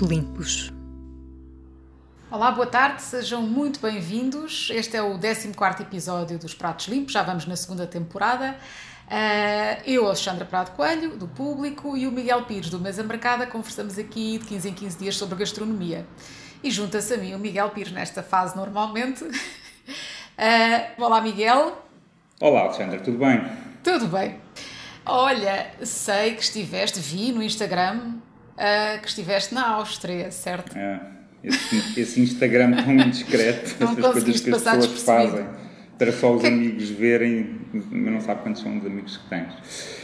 Limpos. Olá, boa tarde, sejam muito bem-vindos. Este é o 14 episódio dos Pratos Limpos, já vamos na segunda temporada. Uh, eu, Alexandra Prado Coelho, do Público, e o Miguel Pires, do Mesa Marcada, conversamos aqui de 15 em 15 dias sobre gastronomia. E junta-se a mim o Miguel Pires nesta fase normalmente. Uh, olá, Miguel. Olá, Alexandra, tudo bem? Tudo bem. Olha, sei que estiveste, vi no Instagram uh, que estiveste na Áustria, certo? É, esse, esse Instagram tão indiscreto, não essas coisas que as pessoas fazem para só os que... amigos verem, mas não sabe quantos são os amigos que tens.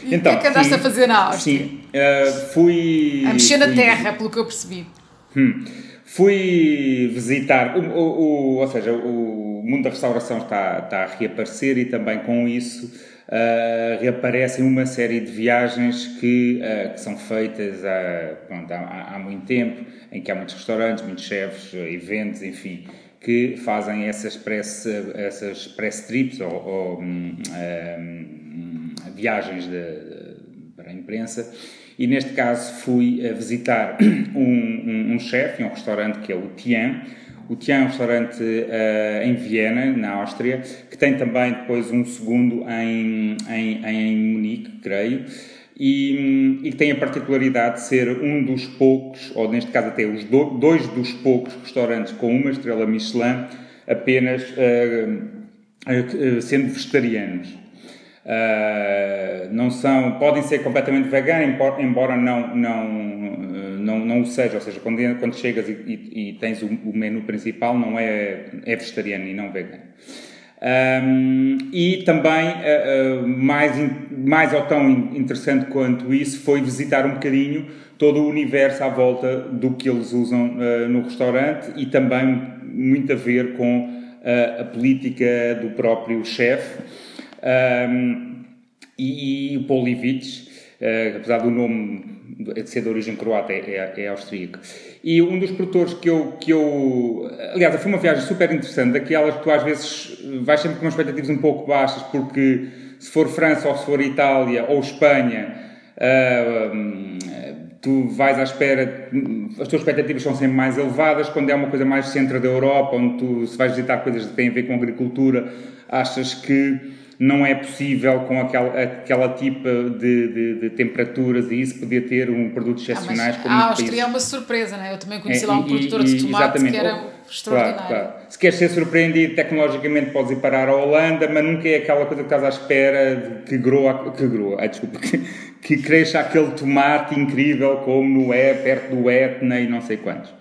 E então, o que é que andaste sim, a fazer na Áustria? Sim, uh, fui... A mexer fui, na terra, pelo que eu percebi. Hum, fui visitar, o, o, o, ou seja, o mundo da restauração está, está a reaparecer e também com isso uh, reaparecem uma série de viagens que, uh, que são feitas há, pronto, há, há, muito tempo, em que há muitos restaurantes, muitos chefes, eventos, enfim, que fazem essas press, essas press trips ou, ou um, um, viagens de, para a imprensa. E neste caso fui visitar um, um, um chefe, um restaurante que é o Tian, o Tian é um restaurante uh, em Viena, na Áustria, que tem também depois um segundo em, em, em Munique, creio, e, e tem a particularidade de ser um dos poucos, ou neste caso até os do, dois dos poucos restaurantes com uma estrela Michelin apenas uh, uh, sendo vegetarianos. Uh, não são, podem ser completamente veganos, embora não, não, não, não o seja, ou seja, quando, quando chegas e, e, e tens o, o, menu principal não é, é vegetariano e não vegano. Um, e também, uh, mais, mais ou tão interessante quanto isso, foi visitar um bocadinho todo o universo à volta do que eles usam no restaurante e também muito a ver com a política do próprio chefe. Um, e, e o Polivich, uh, apesar do nome de ser de origem croata, é, é, austríaco. E um dos produtores que eu, que eu. Aliás, foi uma viagem super interessante, daquelas que tu às vezes vais sempre com expectativas um pouco baixas, porque se for França ou se for Itália ou Espanha. Uh, tu vais à espera, as tuas expectativas são sempre mais elevadas, quando é uma coisa mais centro da Europa, onde tu, se vais visitar coisas que têm a ver com agricultura, achas que não é possível com aquela, aquela tipo de, de, de, temperaturas e isso podia ter um produto ah, excepcionais ah, como A Áustria é uma surpresa, não é? Eu também conheci é, lá um produtor e, de tomate exatamente. que era extraordinário. Claro. Se queres ser surpreendido tecnologicamente podes ir parar à Holanda, mas nunca é aquela coisa que estás à espera de que groa, que groa, ah, desculpa, que, que cresça aquele tomate incrível como no é, perto do Etna e não sei quantos.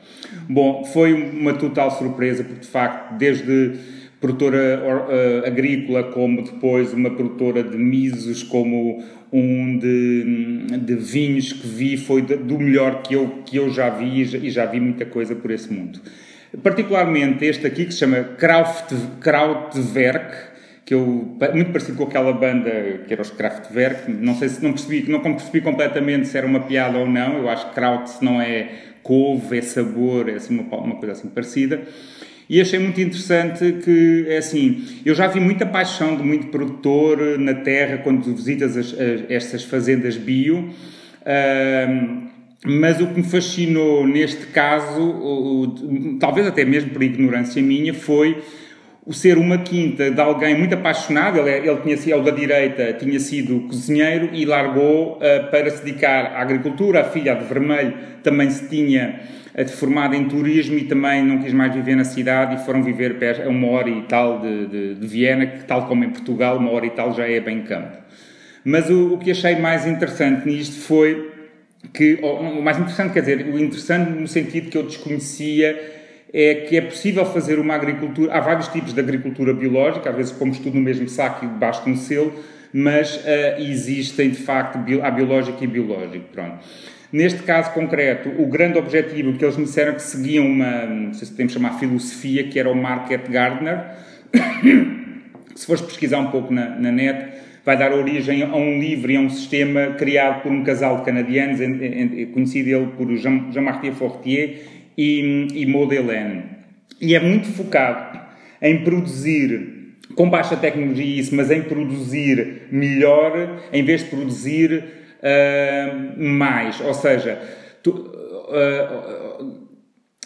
Bom, foi uma total surpresa porque de facto desde produtora uh, agrícola, como depois uma produtora de misos, como um de, de vinhos que vi, foi do melhor que eu, que eu já vi e já vi muita coisa por esse mundo. Particularmente este aqui que se chama Kraft, Krautwerk, que eu, muito parecido com aquela banda que era os Kraftwerk, não sei se não percebi, não percebi completamente se era uma piada ou não, eu acho que Kraut não é couve, é sabor, é assim uma, uma coisa assim parecida. E achei muito interessante que, é assim, eu já vi muita paixão de muito produtor na terra quando visitas as, as, estas fazendas bio, uh, mas o que me fascinou neste caso, o, o, talvez até mesmo por ignorância minha, foi o ser uma quinta de alguém muito apaixonado, ele, ele tinha sido, ele da direita, tinha sido cozinheiro e largou uh, para se dedicar à agricultura, a filha de vermelho também se tinha formada em turismo e também não quis mais viver na cidade e foram viver a uma hora e tal de, de, de, Viena, que tal como em Portugal, uma hora e tal já é bem campo. Mas o, o que achei mais interessante nisto foi que, o mais interessante, quer dizer, o interessante no sentido que eu desconhecia é que é possível fazer uma agricultura, há vários tipos de agricultura biológica, às vezes pomos tudo no mesmo saco e basta um selo, mas uh, existem de facto, há biológico e biológico, pronto. Neste caso concreto, o grande objetivo que eles me disseram que seguiam uma, não sei se podemos chamar filosofia, que era o Market Gardener. se fores pesquisar um pouco na, na net, vai dar origem a um livro e a um sistema criado por um casal de canadianos, conhecido ele por Jean-Martin Fortier e, e Maud Hélène. E é muito focado em produzir, com baixa tecnologia isso, mas em produzir melhor, em vez de produzir uh, mais. Ou seja, tu, uh,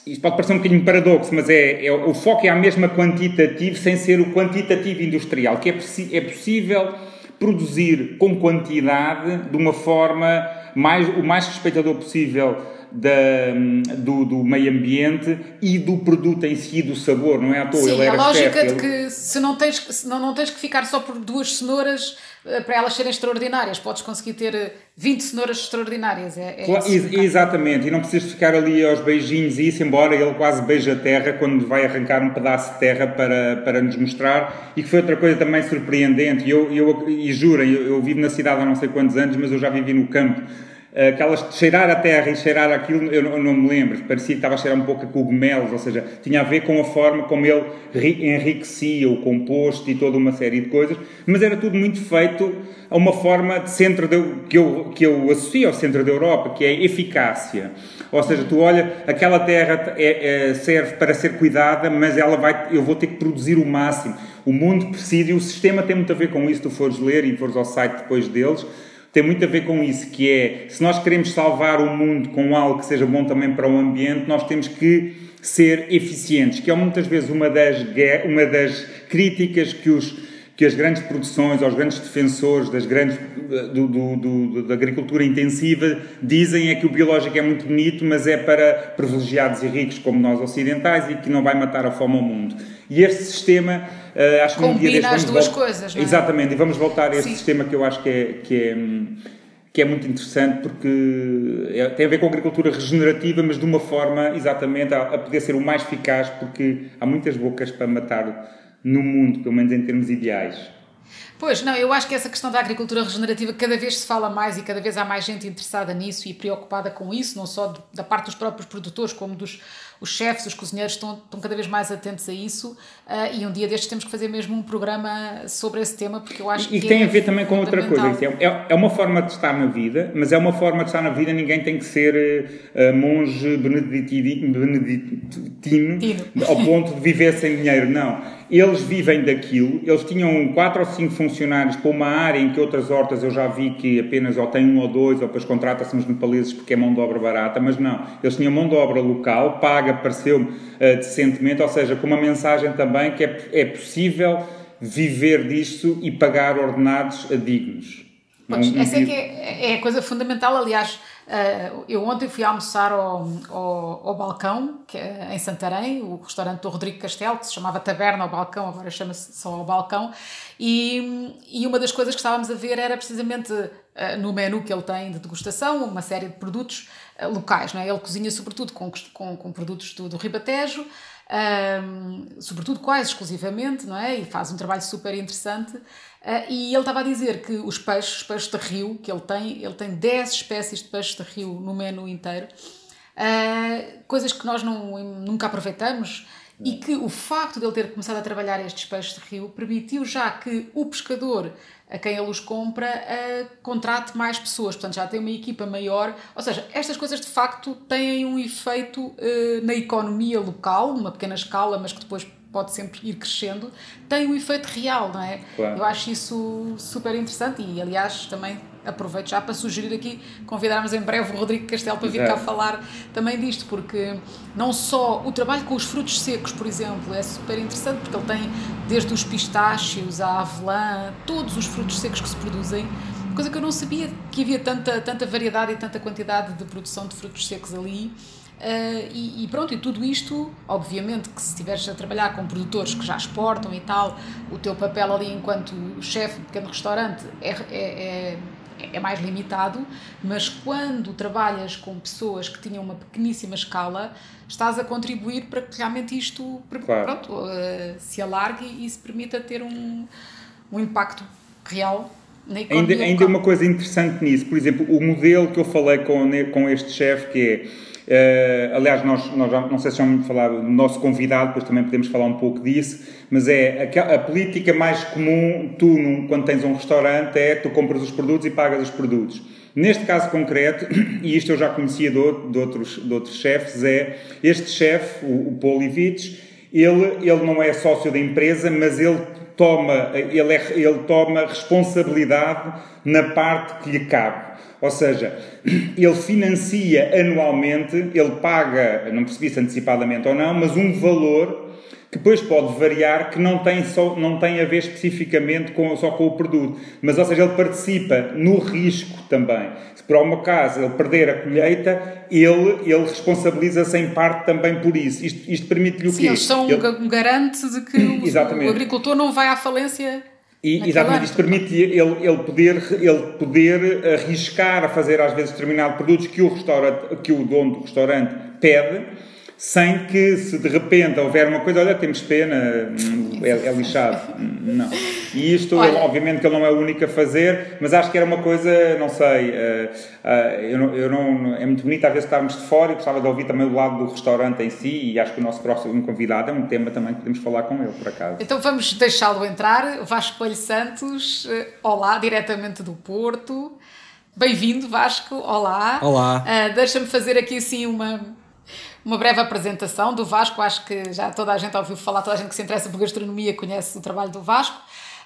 isto pode parecer um bocadinho paradoxo, mas é, é, o foco é a mesma quantitativo sem ser o quantitativo industrial, que é, é possível produzir com quantidade de uma forma mais, o mais respeitador possível da, do, do, meio ambiente e do produto em si, do sabor, não é à toa. Sim, ele era a lógica chefe, de que se não, tens, se não, não tens que ficar só por duas cenouras eh, para elas serem extraordinárias, podes conseguir ter 20 eh, cenouras extraordinárias. É, é claro, isso, exatamente, e não precisas ficar ali aos beijinhos e isso, embora ele quase beije a terra quando vai arrancar um pedaço de terra para, para nos mostrar, e que foi outra coisa também surpreendente. E eu, eu, e jurem, eu, eu vivo na cidade há não sei quantos anos, mas eu já vivi no campo aquelas de cheirar a terra e cheirar aquilo, eu não, eu não, me lembro, parecia que estava a cheirar um pouco a cogumelos, ou seja, tinha a ver com a forma como ele enriquecia o composto e toda uma série de coisas, mas era tudo muito feito a uma forma de centro de, que, eu, que eu associo ao centro da Europa, que é eficácia. Ou seja, tu olha, aquela terra é, é, serve para ser cuidada, mas ela vai, eu vou ter que produzir o máximo. O mundo precisa, e o sistema tem muito a ver com isso, tu fores ler e fores ao site depois deles, tem muito a ver com isso, que é, se nós queremos salvar o mundo com algo que seja bom também para o ambiente, nós temos que ser eficientes, que é muitas vezes uma das, uma das críticas que os que as grandes produções, os grandes defensores das grandes, do, do, do, da agricultura intensiva dizem é que o biológico é muito bonito, mas é para privilegiados e ricos como nós ocidentais e que não vai matar a fome ao mundo. E este sistema, uh, acho que um dia as duas coisas, não é? Exatamente, e vamos voltar a este Sim. sistema que eu acho que é, que é, que é muito interessante porque é, tem a ver com a agricultura regenerativa, mas de uma forma exatamente a, a poder ser o mais eficaz, porque há muitas bocas para matar no mundo, pelo menos em termos ideais. Pois, não, eu acho que essa questão da agricultura regenerativa cada vez se fala mais e cada vez há mais gente interessada nisso e preocupada com isso, não só da parte dos próprios produtores, como dos os chefes, os cozinheiros estão, estão cada vez mais atentos a isso uh, e um dia destes temos que fazer mesmo um programa sobre esse tema porque eu acho e, que e tem é a ver também com outra coisa é, é, é uma forma de estar na vida mas é uma forma de estar na vida ninguém tem que ser uh, monge beneditino, beneditino ao ponto de viver sem dinheiro não eles vivem daquilo, eles tinham quatro ou cinco funcionários para uma área em que outras hortas eu já vi que apenas ou tem um ou dois, ou depois contrata-se uns nepaleses porque é mão de obra barata, mas não, eles tinham mão de obra local, paga, pareceu-me uh, decentemente, ou seja, com uma mensagem também que é, é possível viver disto e pagar ordenados dignos. Pois, essa é que é, é a coisa fundamental, aliás Uh, eu ontem fui almoçar ao, ao, ao Balcão, que é em Santarém, o restaurante do Rodrigo Castelo, que se chamava Taberna ao Balcão, agora chama-se só ao Balcão, e, e uma das coisas que estávamos a ver era precisamente uh, no menu que ele tem de degustação, uma série de produtos uh, locais, não é? Ele cozinha sobretudo com, com, com produtos do, do Ribatejo, um, sobretudo quase exclusivamente, não é? E faz um trabalho super interessante. Uh, e ele estava a dizer que os peixes, os peixes de rio que ele tem, ele tem 10 espécies de peixes de rio no menu inteiro, uh, coisas que nós não, nunca aproveitamos e que o facto de ele ter começado a trabalhar estes peixes de rio permitiu já que o pescador a quem ele os compra uh, contrate mais pessoas, portanto já tem uma equipa maior, ou seja, estas coisas de facto têm um efeito na economia local, numa pequena escala, mas que depois pode sempre ir crescendo, tem um efeito real, não é? Claro. Eu acho isso super interessante e, aliás, também aproveito já para sugerir aqui convidarmos em breve o Rodrigo Castelo para vir cá falar também disto, porque não só o trabalho com os frutos secos, por exemplo, é super interessante, porque ele tem desde os pistácios, a avelã, todos os frutos secos que se produzem, coisa que eu não sabia que havia tanta, tanta variedade e tanta quantidade de produção de frutos secos ali. Uh, e, e, pronto, e tudo isto, obviamente que se estiveres a trabalhar com produtores que já exportam e tal, o teu papel ali enquanto chefe de pequeno restaurante é, é, é, é, mais limitado, mas quando trabalhas com pessoas que tinham uma pequeníssima escala, estás a contribuir para que realmente isto claro. pronto, uh, se alargue e se permita ter um, um impacto real na economia ainda, ainda uma coisa interessante nisso, por exemplo, o modelo que eu falei com, com este chefe que é Uh, aliás, nós, nós já, não sei se já me falar do nosso convidado, depois também podemos falar um pouco disso, mas é a, a política mais comum, tu, num, quando tens um restaurante, é tu compras os produtos e pagas os produtos. Neste caso concreto, e isto eu já conhecia de, de outros, de outros chefes, é este chefe, o, o Polivich, ele, ele não é sócio da empresa, mas ele toma, ele, é, ele toma responsabilidade na parte que lhe cabe. Ou seja, ele financia anualmente, ele paga, não percebi se antecipadamente ou não, mas um valor que depois pode variar, que não tem, só, não tem a ver especificamente com, só com o produto. Mas, ou seja, ele participa no risco também. Se por algum caso ele perder a colheita, ele, ele responsabiliza-se em parte também por isso. Isto, isto permite-lhe o Sim, quê? eles são ele... um garante de que o, o agricultor não vai à falência e, exatamente, isto permite ele, ele, poder, ele poder arriscar a fazer às vezes determinados produtos que o, restaurante, que o dono do restaurante pede sem que se de repente houver uma coisa, olha, temos pena, é, é lixado. Não. E isto, olha, obviamente, que ele não é o único a fazer, mas acho que era uma coisa, não sei, uh, uh, eu, não, eu não, é muito bonito às vezes estarmos de fora e gostava de ouvir também o lado do restaurante em si e acho que o nosso próximo convidado é um tema também que podemos falar com ele, por acaso. Então vamos deixá-lo entrar, Vasco Coelho Santos, uh, olá, diretamente do Porto. Bem-vindo, Vasco, olá. Olá. Deixa-me fazer aqui assim uma uma breve apresentação do Vasco. Acho que já toda a gente ouviu falar, toda a gente que se interessa por gastronomia conhece o trabalho do Vasco.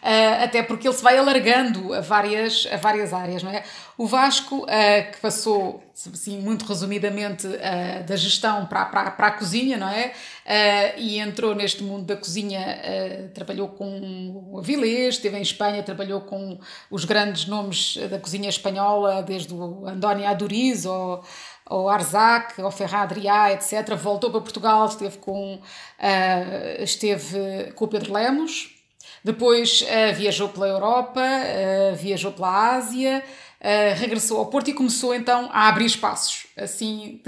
Uh, até porque ele se vai alargando a várias, a várias áreas, não é? O Vasco, uh, que passou, assim, muito resumidamente, uh, da gestão para, para, para a cozinha, não é? e entrou neste mundo da cozinha, trabalhou com o Avilés, esteve em Espanha, trabalhou com os grandes nomes da cozinha espanhola, desde o Andónio Aduriz ou ao Arzac, ao Ferran etc. Voltou para Portugal, esteve com, uh, esteve com o Pedro Lemos, depois uh, viajou pela Europa, uh, viajou pela Ásia, regressou ao Porto e começou então a abrir espaços. Assim,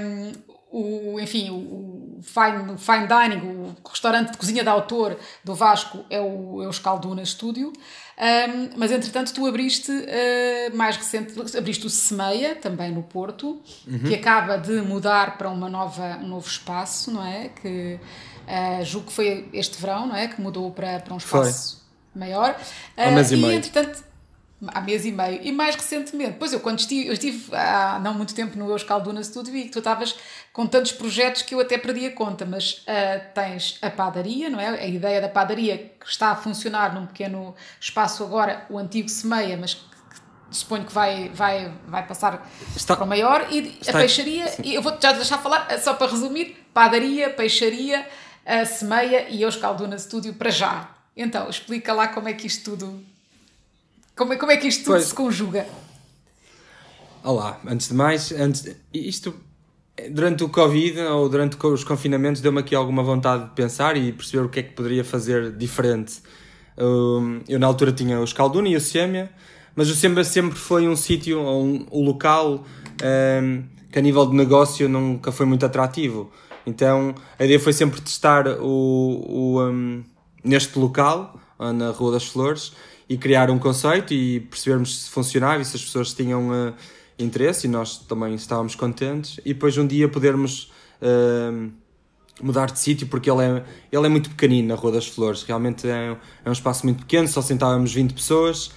um, o, enfim, o fine, fine dining, o restaurante de cozinha de autor do Vasco é o, é o Escalduna Studio. Um, mas entretanto, tu abriste uh, mais recente, abriste o Semeia, também no Porto, uhum. que acaba de mudar para uma nova, um novo espaço, não é? Que uh, julgo que foi este verão, não é? Que mudou para, para um espaço foi. maior. Uh, Há mês e, e meio. entretanto, há mês e meio. E mais recentemente, pois eu quando estive, eu estive há não muito tempo no Euskalduna Studio e tu estavas com tantos projetos que eu até perdi a conta, mas uh, tens a padaria, não é? A ideia da padaria que está a funcionar num pequeno espaço agora, o antigo Semeia, mas que, suponho que vai, vai, vai passar está, para o maior, e a peixaria, sim. e eu vou-te já deixar falar, só para resumir, padaria, peixaria, a Semeia e Euskalduna Studio para já. Então, explica lá como é que isto tudo como é, como é que isto tudo pois. se conjuga? Olá, antes de mais, antes, isto durante o Covid ou durante os confinamentos deu-me aqui alguma vontade de pensar e perceber o que é que poderia fazer diferente. Um, eu na altura tinha o Escalduna e o Sêmia, mas o Sêmia sempre foi um sítio, um, um local um, que a nível de negócio nunca foi muito atrativo. Então a ideia foi sempre testar o, o um, neste local, na Rua das Flores, e criar um conceito e percebermos se funcionava e se as pessoas tinham uh, interesse e nós também estávamos contentes. E depois um dia podermos uh, mudar de sítio porque ele é, ele é muito pequenino na Rua das Flores, realmente é, é um espaço muito pequeno, só sentávamos 20 pessoas.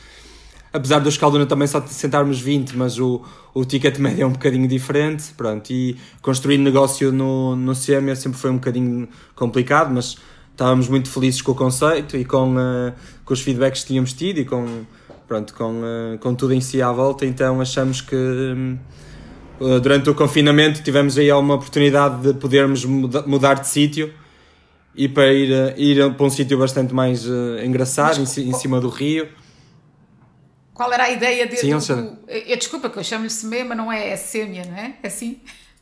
Apesar do Escalduna também só sentarmos 20, mas o, o ticket médio é um bocadinho diferente, pronto, e construir negócio no, no CM sempre foi um bocadinho complicado, mas estávamos muito felizes com o conceito e com, uh, com os feedbacks que tínhamos tido e com, pronto, com, uh, com tudo em si à volta, então achamos que uh, durante o confinamento tivemos aí uma oportunidade de podermos muda mudar de sítio e para ir, ir para um sítio bastante mais engraçado, Mas, em, em, cima do rio. Qual era a ideia dele? Sim, do, eu, desculpa que eu chamo-lhe semê, mas não é, é sêmia, não é? É assim?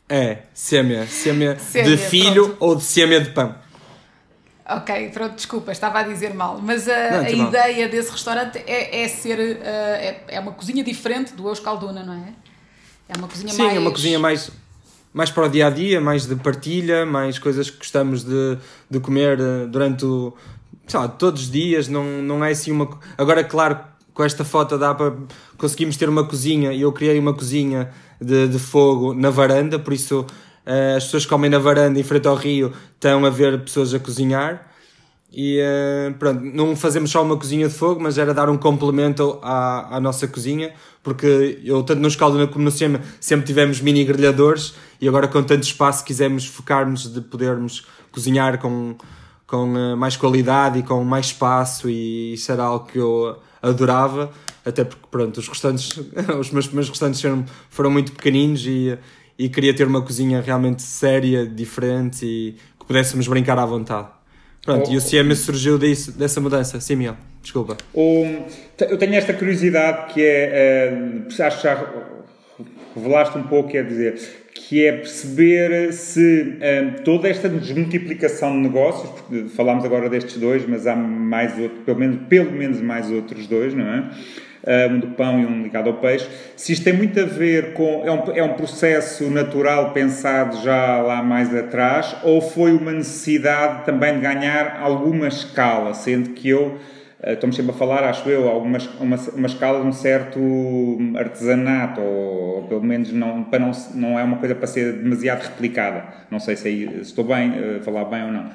É, sêmia. Sêmia, de filho pronto. ou de sêmia de pão. Ok, pronto, desculpa, estava a dizer mal. Mas a, não, a ideia desse restaurante é, é ser. Uh, é, é, uma cozinha diferente do Euskalduna, não é? É uma cozinha Sim, mais. Sim, é uma cozinha mais, mais para o dia a dia, mais de partilha, mais coisas que gostamos de, de comer eh, durante o. Sei lá, todos os dias, não, não é assim uma. Agora, claro, com esta foto dá para. Conseguimos ter uma cozinha e eu criei uma cozinha de, de fogo na varanda, por isso Uh, as pessoas comem na varanda em frente ao rio, estão a ver pessoas a cozinhar. E uh, pronto, não fazemos só uma cozinha de fogo, mas era dar um complemento à, à nossa cozinha, porque eu, tanto no Escalduna como no Sema, sempre tivemos mini grelhadores e agora, com tanto espaço, quisemos focar-nos de podermos cozinhar com, com uh, mais qualidade e com mais espaço. E isso era algo que eu adorava. até porque, pronto, os restantes, os meus primeiros restantes foram, foram muito pequeninos e, e queria ter uma cozinha realmente séria, diferente e que pudéssemos brincar à vontade. Pronto, oh, e o Siema surgiu disso, dessa mudança. Sim, Miguel, desculpa. Um, eu tenho esta curiosidade que é, uh, acho que já revelaste um pouco, quer dizer, que é perceber se um, toda esta desmultiplicação de negócios, porque falámos agora destes dois, mas há mais outro, pelo menos, pelo menos mais outros dois, não é? Um do pão e um ligado ao peixe. Se isto tem muito a ver com. É um, é um processo natural pensado já lá mais atrás, ou foi uma necessidade também de ganhar alguma escala, sendo que eu eh, estamos sempre a falar, acho eu, alguma uma, uma escala de um certo artesanato, ou, pelo menos não, para não, não é uma coisa para ser demasiado replicada. Não sei se, se estou bem uh, falar bem ou não.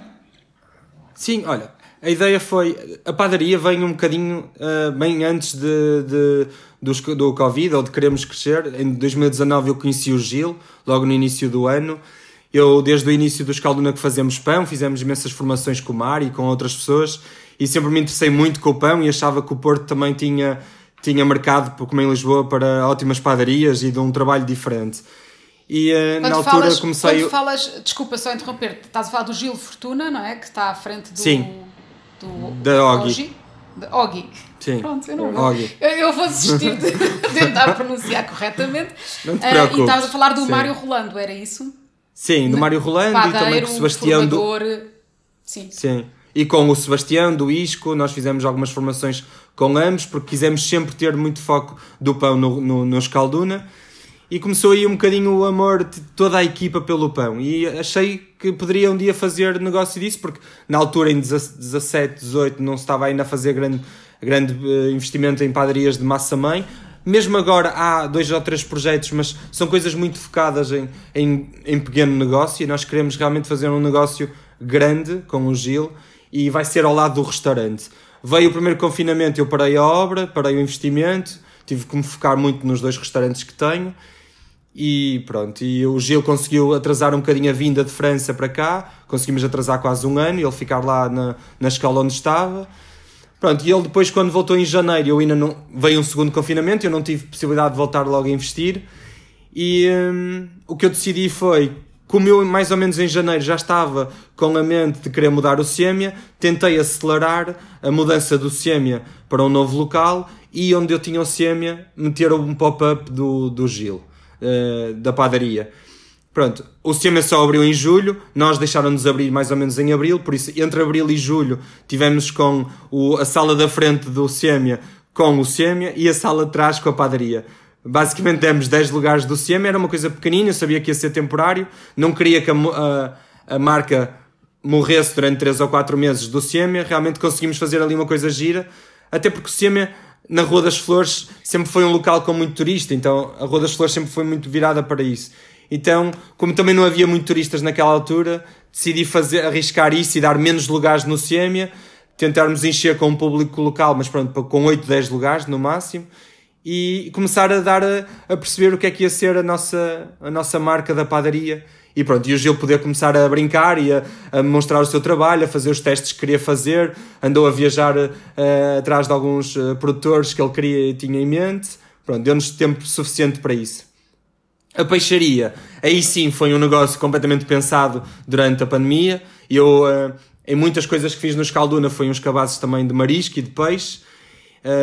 Sim, olha, a ideia foi. A padaria vem um bocadinho uh, bem antes de, de, do, do Covid ou de queremos crescer. Em 2019 eu conheci o Gil, logo no início do ano. Eu, desde o início do Escalduna que fazemos pão, fizemos imensas formações com o Mar e com outras pessoas e sempre me interessei muito com o pão e achava que o Porto também tinha, tinha mercado, como em Lisboa, para ótimas padarias e de um trabalho diferente. E uh, na altura falas, comecei. Quando falas, desculpa só interromper, estás a falar do Gil Fortuna, não é? Que está à frente do. Sim. Do, da Ogi. Ogi. Sim. Pronto, eu não vou. Eu, eu vou desistir de tentar pronunciar corretamente. Não te preocupes. Uh, e estavas a falar do Sim. Mário Rolando, era isso? Sim, do Mário Rolando Padeiro, e também com o Sebastião formador, do. Sim. Sim e com o Sebastião do Isco, nós fizemos algumas formações com ambos, porque quisemos sempre ter muito foco do pão no, no, no Escalduna. E começou aí um bocadinho o amor de toda a equipa pelo pão. E achei que poderia um dia fazer negócio disso, porque na altura, em 17, 18, não se estava ainda a fazer grande, grande eh, investimento em padarias de massa-mãe. Mesmo agora há dois ou três projetos, mas são coisas muito focadas em, em, em pequeno negócio e nós queremos realmente fazer um negócio grande com o Gil e vai ser ao lado do restaurante. Veio o primeiro confinamento, eu parei a obra, parei o investimento, tive que me focar muito nos dois restaurantes que tenho e pronto. E o Gil conseguiu atrasar um bocadinho a vinda de França para cá, conseguimos atrasar quase um ano ele ficar lá na, na escola onde estava. Pronto, e ele depois, quando voltou em janeiro, eu ainda não. veio um segundo confinamento, eu não tive possibilidade de voltar logo a investir. E hum, o que eu decidi foi como eu mais ou menos em janeiro já estava com a mente de querer mudar o SEMIA, tentei acelerar a mudança do SEMIA para um novo local e onde eu tinha o SEMIA, meter um pop-up do, do Gil, uh, da padaria. Pronto, o SEMIA só abriu em julho, nós deixaram-nos abrir mais ou menos em abril, por isso entre abril e julho tivemos com o, a sala da frente do SEMIA com o SEMIA e a sala de trás com a padaria. Basicamente demos 10 lugares do CM, era uma coisa pequenina, eu sabia que ia ser temporário, não queria que a, a, a marca morresse durante 3 ou 4 meses do CM, realmente conseguimos fazer ali uma coisa gira, até porque o CM na Rua das Flores sempre foi um local com muito turista, então a Rua das Flores sempre foi muito virada para isso. Então, como também não havia muito turistas naquela altura, decidi fazer, arriscar isso e dar menos lugares no CM, tentarmos encher com o público local, mas pronto, com 8, 10 lugares no máximo, e começar a dar a, a, perceber o que é que ia ser a nossa, a nossa marca da padaria. E pronto, e o Gil poder começar a brincar e a, a mostrar o seu trabalho, a fazer os testes que queria fazer, andou a viajar uh, atrás de alguns uh, produtores que ele queria e tinha em mente. Pronto, deu-nos tempo suficiente para isso. A peixaria, aí sim foi um negócio completamente pensado durante a pandemia. Eu, uh, em muitas coisas que fiz no Escalduna, foi uns cabazes também de marisco e de peixe.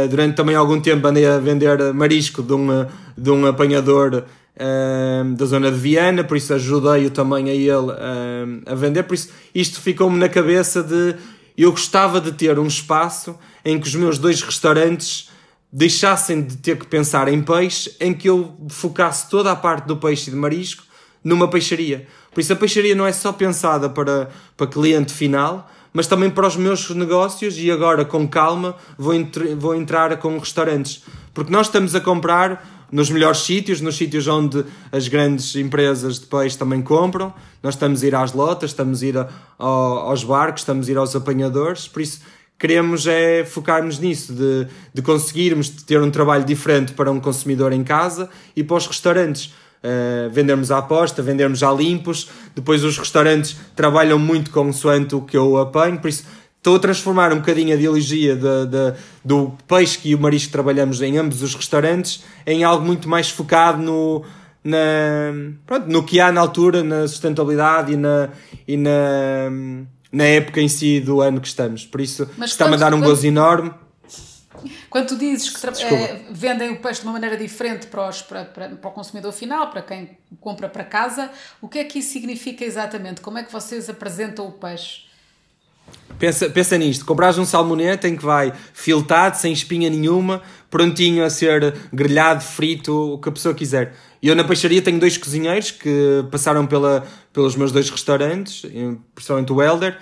Durante também algum tempo andei a vender marisco de um, de um apanhador uh, da zona de Viana, por isso ajudei-o também a ele uh, a vender. Por isso, isto ficou-me na cabeça de eu gostava de ter um espaço em que os meus dois restaurantes deixassem de ter que pensar em peixe, em que eu focasse toda a parte do peixe e de marisco numa peixaria. Por isso, a peixaria não é só pensada para, para cliente final, mas também para os meus negócios e agora com calma vou, vou entrar com restaurantes. Porque nós estamos a comprar nos melhores sítios, nos sítios onde as grandes empresas de peixe também compram. Nós estamos a ir às lotas, estamos a ir a, a, aos barcos, estamos a ir aos apanhadores, por isso queremos é focar-nos nisso, de, de conseguirmos ter um trabalho diferente para um consumidor em casa e para os restaurantes uh, vendermos à aposta, vendermos já limpos. Depois os restaurantes trabalham muito consoante o que eu apanho, por isso estou a transformar um bocadinho a ideologia de, de, do peixe e o marisco que trabalhamos em ambos os restaurantes em algo muito mais focado no, na, pronto, no que há na altura, na sustentabilidade e na, e na, na época em si do ano que estamos. Por isso está-me a dar um quando, gozo enorme. Quando tu dizes que é, vendem o peixe de uma maneira diferente para, os, para, para, para, o consumidor final, para quem compra para casa, o que é que isso significa exatamente? Como é que vocês apresentam o peixe? Pensa, pensa nisto, compras um salmonete em que vai filtrado, sem espinha nenhuma, prontinho a ser grelhado, frito, o que a pessoa quiser. E eu na peixaria tenho dois cozinheiros que passaram pela, pelos meus dois restaurantes, principalmente o Elder,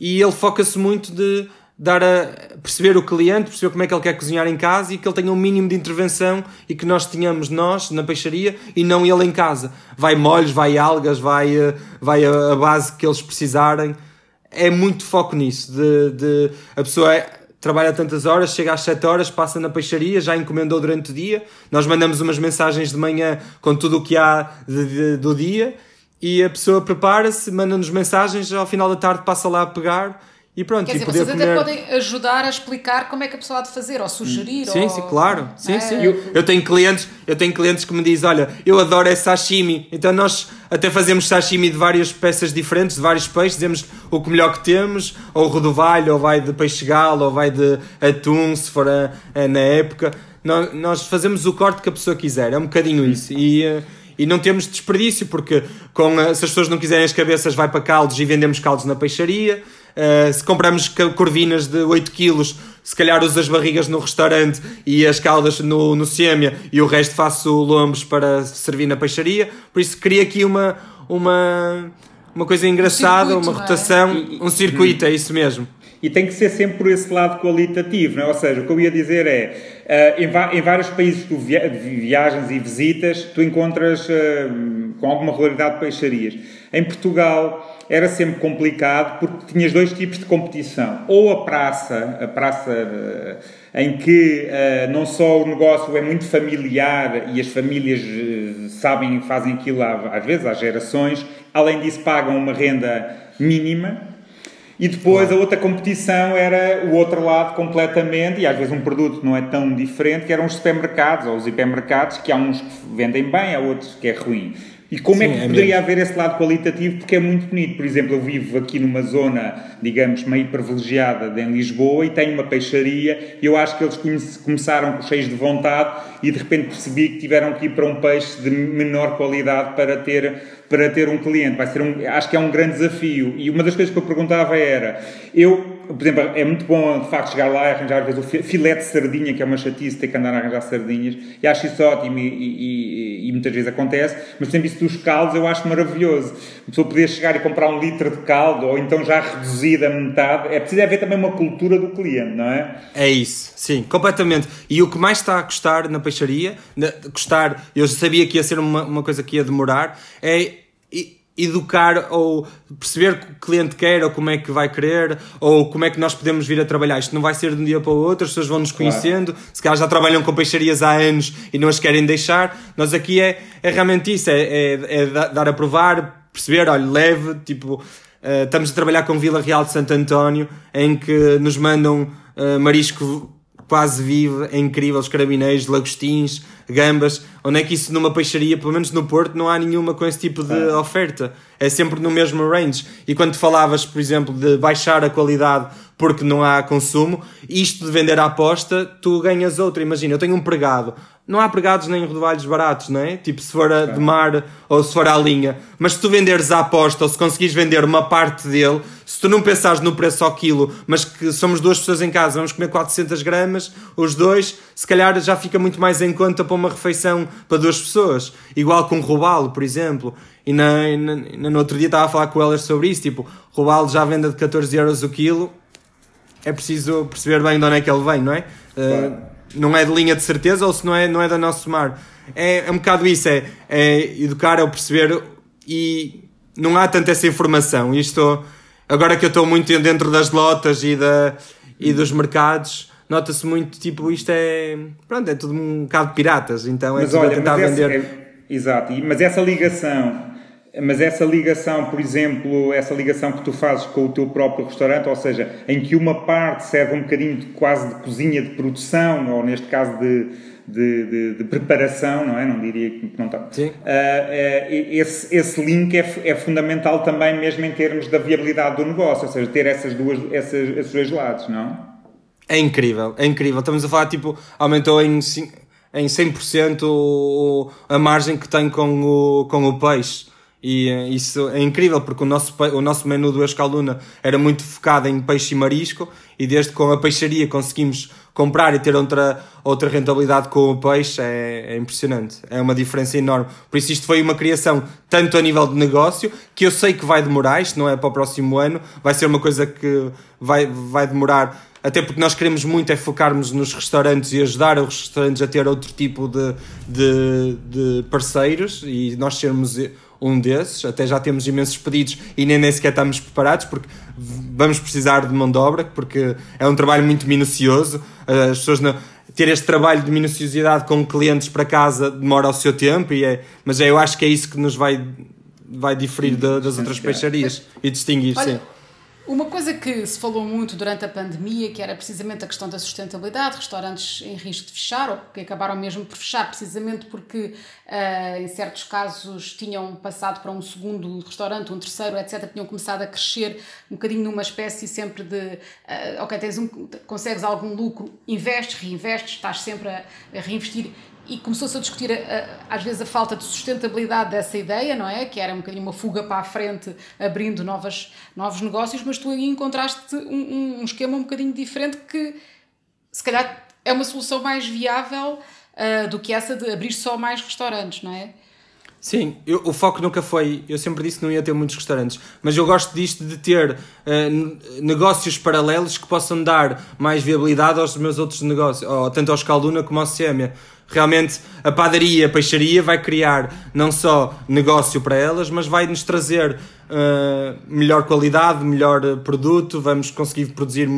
e ele foca-se muito de dar a perceber o cliente, perceber como é que ele quer cozinhar em casa e que ele tenha um mínimo de intervenção e que nós tenhamos nós na peixaria e não ele em casa. Vai molhos, vai algas, vai, eh, vai a base que eles precisarem é muito foco nisso. De, de a pessoa é, trabalha tantas horas, chega às 7 horas, passa na peixaria, já encomendou durante o dia. Nós mandamos umas mensagens de manhã com tudo o que há de, de, do dia e a pessoa prepara-se, manda-nos mensagens, ao final da tarde passa lá a pegar e pronto, Quer dizer, vocês comer... até podem ajudar a explicar como é que a pessoa há de fazer, ou sugerir. Sim, ou... sim, claro. Sim, é... sim. Eu, eu, tenho clientes, eu tenho clientes que me dizem, olha, eu adoro esse sashimi, então nós até fazemos sashimi de várias peças diferentes, de vários peixes, dizemos o que melhor que temos, ou rodovalho, ou vai de peixe galo, ou vai de atum, se for a, a, na época. Nós, nós, fazemos o corte que a pessoa quiser, é um bocadinho isso. E, eh, e não temos desperdício, porque com, se as pessoas não quiserem as cabeças, vai para caldos e vendemos caldos na peixaria. Uh, se compramos corvinas de 8 kg, se calhar uso as barrigas no restaurante e as caldas no, no sêmia e o resto faço lombos para servir na peixaria. Por isso queria aqui uma, uma, uma coisa engraçada, um uma é? rotação, é? um circuito, é isso mesmo. E tem que ser sempre por esse lado qualitativo, não é? ou seja, o que eu ia dizer é, uh, em, em, vários países que tu via viajas e visitas, tu encontras uh, com alguma regularidade peixarias. Em Portugal era sempre complicado porque tinhas dois tipos de competição. Ou a praça, a praça uh, em que uh, não só o negócio é muito familiar e as famílias uh, sabem fazem aquilo há, às vezes há gerações, além disso pagam uma renda mínima. E depois a outra competição era o outro lado completamente, e às vezes um produto não é tão diferente, que eram os supermercados ou os hipermercados, que há uns que vendem bem, há outros que é ruim. E como é Sim, é que poderia haver esse lado qualitativo? Porque é muito bonito. Por exemplo, eu vivo aqui numa zona, digamos, meio privilegiada em Lisboa e tenho uma peixaria e eu acho que eles começaram cheios de vontade e de repente percebi que tiveram que ir para um peixe de menor qualidade para ter, para ter um cliente. Vai ser um, acho que é um grande desafio. E uma das coisas que eu perguntava era, eu por exemplo, é muito bom de facto chegar lá e arranjar às vezes o filé de sardinha, que é uma chatice ter que andar a arranjar sardinhas, e acho isso ótimo e, e, e, muitas vezes acontece, mas sempre isso dos caldos eu acho maravilhoso. A pessoa poder chegar e comprar um litro de caldo, ou então já reduzido a metade, é preciso haver também uma cultura do cliente, não é? É isso, sim, completamente. E o que mais está a custar na peixaria, na, custar, eu sabia que ia ser uma, uma coisa que ia demorar, é educar ou perceber o que o cliente quer ou como é que vai querer ou como é que nós podemos vir a trabalhar. Isto não vai ser de um dia para o outro, as pessoas vão nos conhecendo, claro. se calhar já trabalham com peixarias há anos e não as querem deixar. Nós aqui é, é realmente isso, é, é, é dar a provar, perceber, olha, leve, tipo, uh, estamos a trabalhar com Vila Real de Santo António, em que nos mandam uh, marisco quase vivo, é incrível, os carabineiros, lagostins, gambas, onde é que isso numa peixaria, pelo menos no Porto, não há nenhuma com esse tipo de ah. oferta. É sempre no mesmo range. E quando falavas, por exemplo, de baixar a qualidade porque não há consumo, isto de vender à aposta, tu ganhas outra. Imagina, eu tenho um pregado, não há pregados nem rodovalhos baratos, não é? Tipo, se for a de mar ou se for à linha. Mas se tu venderes à aposta ou se conseguires vender uma parte dele, se tu não pensares no preço ao quilo, mas que somos duas pessoas em casa, vamos comer 400 gramas, os dois, se calhar já fica muito mais em conta para uma refeição para duas pessoas. Igual com robalo, por exemplo. E na, na, no outro dia estava a falar com elas sobre isso, tipo, robalo já venda de 14 euros o quilo, é preciso perceber bem de onde é que ele vem, não é? Claro. Uh, não é de linha de certeza ou se não é, não é da nosso mar. É, é um bocado isso, é, é educar, é o perceber e não há tanta essa informação. Isto, agora que eu estou muito dentro das lotas e, da, e dos mercados, nota-se muito, tipo, isto é, pronto, é tudo um bocado piratas, então é mas olha, tentar vender... É, exato, mas essa ligação Mas essa ligação, por exemplo, essa ligação que tu fazes com o teu próprio restaurante, ou seja, em que uma parte serve um bocadinho de, quase de cozinha de produção, ou neste caso de, de, de, de preparação, não é? Não diria que não está. Sim. Uh, uh, esse, esse link é, é fundamental também mesmo em termos da viabilidade do negócio, ou seja, ter essas duas, essas, esses dois lados, não? É incrível, é incrível. Estamos a falar, tipo, aumentou em, em 100% a margem que tem com o, com o peixe. E eh, isso é incrível porque o nosso, o nosso menu do Escaluna era muito focado em peixe e marisco e desde que com a peixaria conseguimos comprar e ter outra, outra rentabilidade com o peixe é, é, impressionante. É uma diferença enorme. Por isso isto foi uma criação tanto a nível de negócio, que eu sei que vai demorar, isto não é para o próximo ano, vai ser uma coisa que vai, vai demorar até porque nós queremos muito é focarmos nos restaurantes e ajudar os restaurantes a ter outro tipo de, de, de parceiros e nós sermos um desses, até já temos imensos pedidos e nem, nem sequer estamos preparados porque vamos precisar de mão de obra, porque é um trabalho muito minucioso, as pessoas não, ter este trabalho de minuciosidade com clientes para casa demora o seu tempo, e é, mas é, eu acho que é isso que nos vai, vai diferir das outras peixarias e distinguir, Olha, sim. Uma coisa que se falou muito durante a pandemia, que era precisamente a questão da sustentabilidade, restaurantes em risco de fechar, ou que acabaram mesmo por fechar, precisamente porque uh, em certos casos tinham passado para um segundo restaurante, um terceiro, etc., tinham começado a crescer um bocadinho numa espécie sempre de, uh, ok, tens um, consegues algum lucro, investes, reinvestes, estás sempre a, a reinvestir e começou-se a discutir, às vezes, a falta de sustentabilidade dessa ideia, não é? Que era um bocadinho uma fuga para a frente, abrindo novas, novos negócios, mas tu aí encontraste um, um esquema um bocadinho diferente que, se calhar, é uma solução mais viável uh, do que essa de abrir só mais restaurantes, não é? Sim, eu, o foco nunca foi. Eu sempre disse que não ia ter muitos restaurantes, mas eu gosto disto de ter uh, negócios paralelos que possam dar mais viabilidade aos meus outros negócios, ou, tanto ao Escalduna como ao Sêmia realmente a padaria, a peixaria vai criar não só negócio para elas, mas vai nos trazer uh, melhor qualidade, melhor produto, vamos conseguir produzir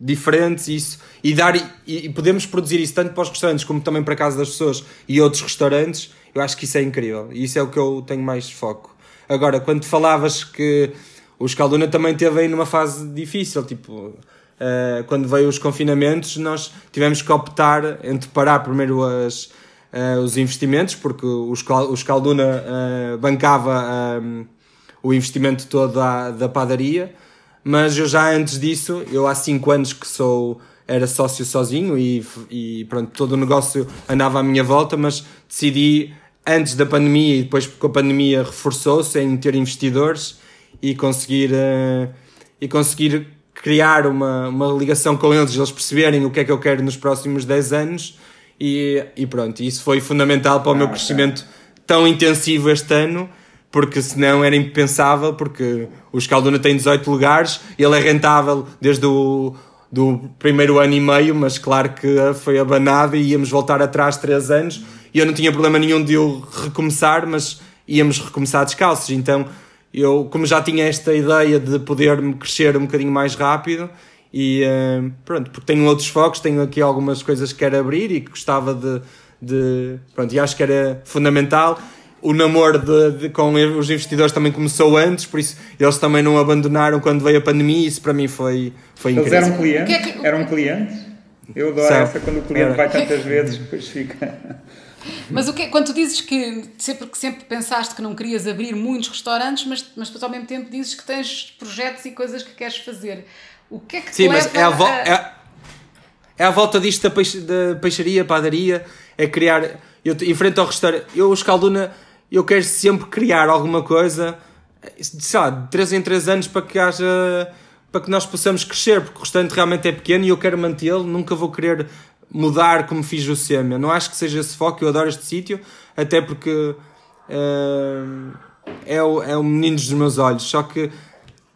diferentes isso e dar e, e, podemos produzir isso tanto para os restaurantes como também para a casa das pessoas e outros restaurantes. Eu acho que isso é incrível e isso é o que eu tenho mais foco. Agora, quando falavas que o Escalduna também teve aí numa fase difícil, tipo, uh, quando veio os confinamentos, nós tivemos que optar entre parar primeiro as, uh, os investimentos, porque o Escalduna uh, bancava o investimento todo da, da padaria, mas eu já antes disso, eu há 5 anos que sou era sócio sozinho e, e pronto, todo o negócio andava à minha volta, mas decidi antes da pandemia e depois porque a pandemia reforçou-se em ter investidores e conseguir uh, e conseguir criar uma, uma ligação com eles, eles perceberem o que é que eu quero nos próximos 10 anos. E, e pronto, isso foi fundamental para o ah, meu crescimento tão intensivo este ano porque senão era impensável, porque o Escalduna tem 18 lugares, ele é rentável desde o do primeiro ano e meio, mas claro que foi abanado e íamos voltar atrás 3 anos. E eu não tinha problema nenhum de eu recomeçar, mas íamos recomeçar descalços, então eu, como já tinha esta ideia de poder crescer um bocadinho mais rápido, e uh, pronto, porque tenho outros focos, tenho aqui algumas coisas que quero abrir e que gostava de, de pronto, e acho que era fundamental. O namoro de, de, com os investidores também começou antes, por isso eles também não abandonaram quando veio a pandemia. Isso para mim foi, foi eles incrível. Eles eram clientes? É. Eram clientes? Eu adoro essa quando o cliente era. vai tantas vezes, depois fica. Mas o que, quando tu dizes que sempre, que sempre pensaste que não querias abrir muitos restaurantes, mas, mas depois ao mesmo tempo dizes que tens projetos e coisas que queres fazer, o que é que Sim, mas é a, a... É, é a volta disto da, peixe, da peixaria, padaria, é criar. Eu, em frente ao restaurante, eu, Escalduna, eu quero sempre criar alguma coisa, sei lá, de 3 em 3 anos para que haja. para que nós possamos crescer, porque o restaurante realmente é pequeno e eu quero mantê-lo, nunca vou querer mudar como fiz o SEMA. Não acho que seja esse foco, eu adoro este sítio, até porque uh, é, o, é o menino dos meus olhos. Só que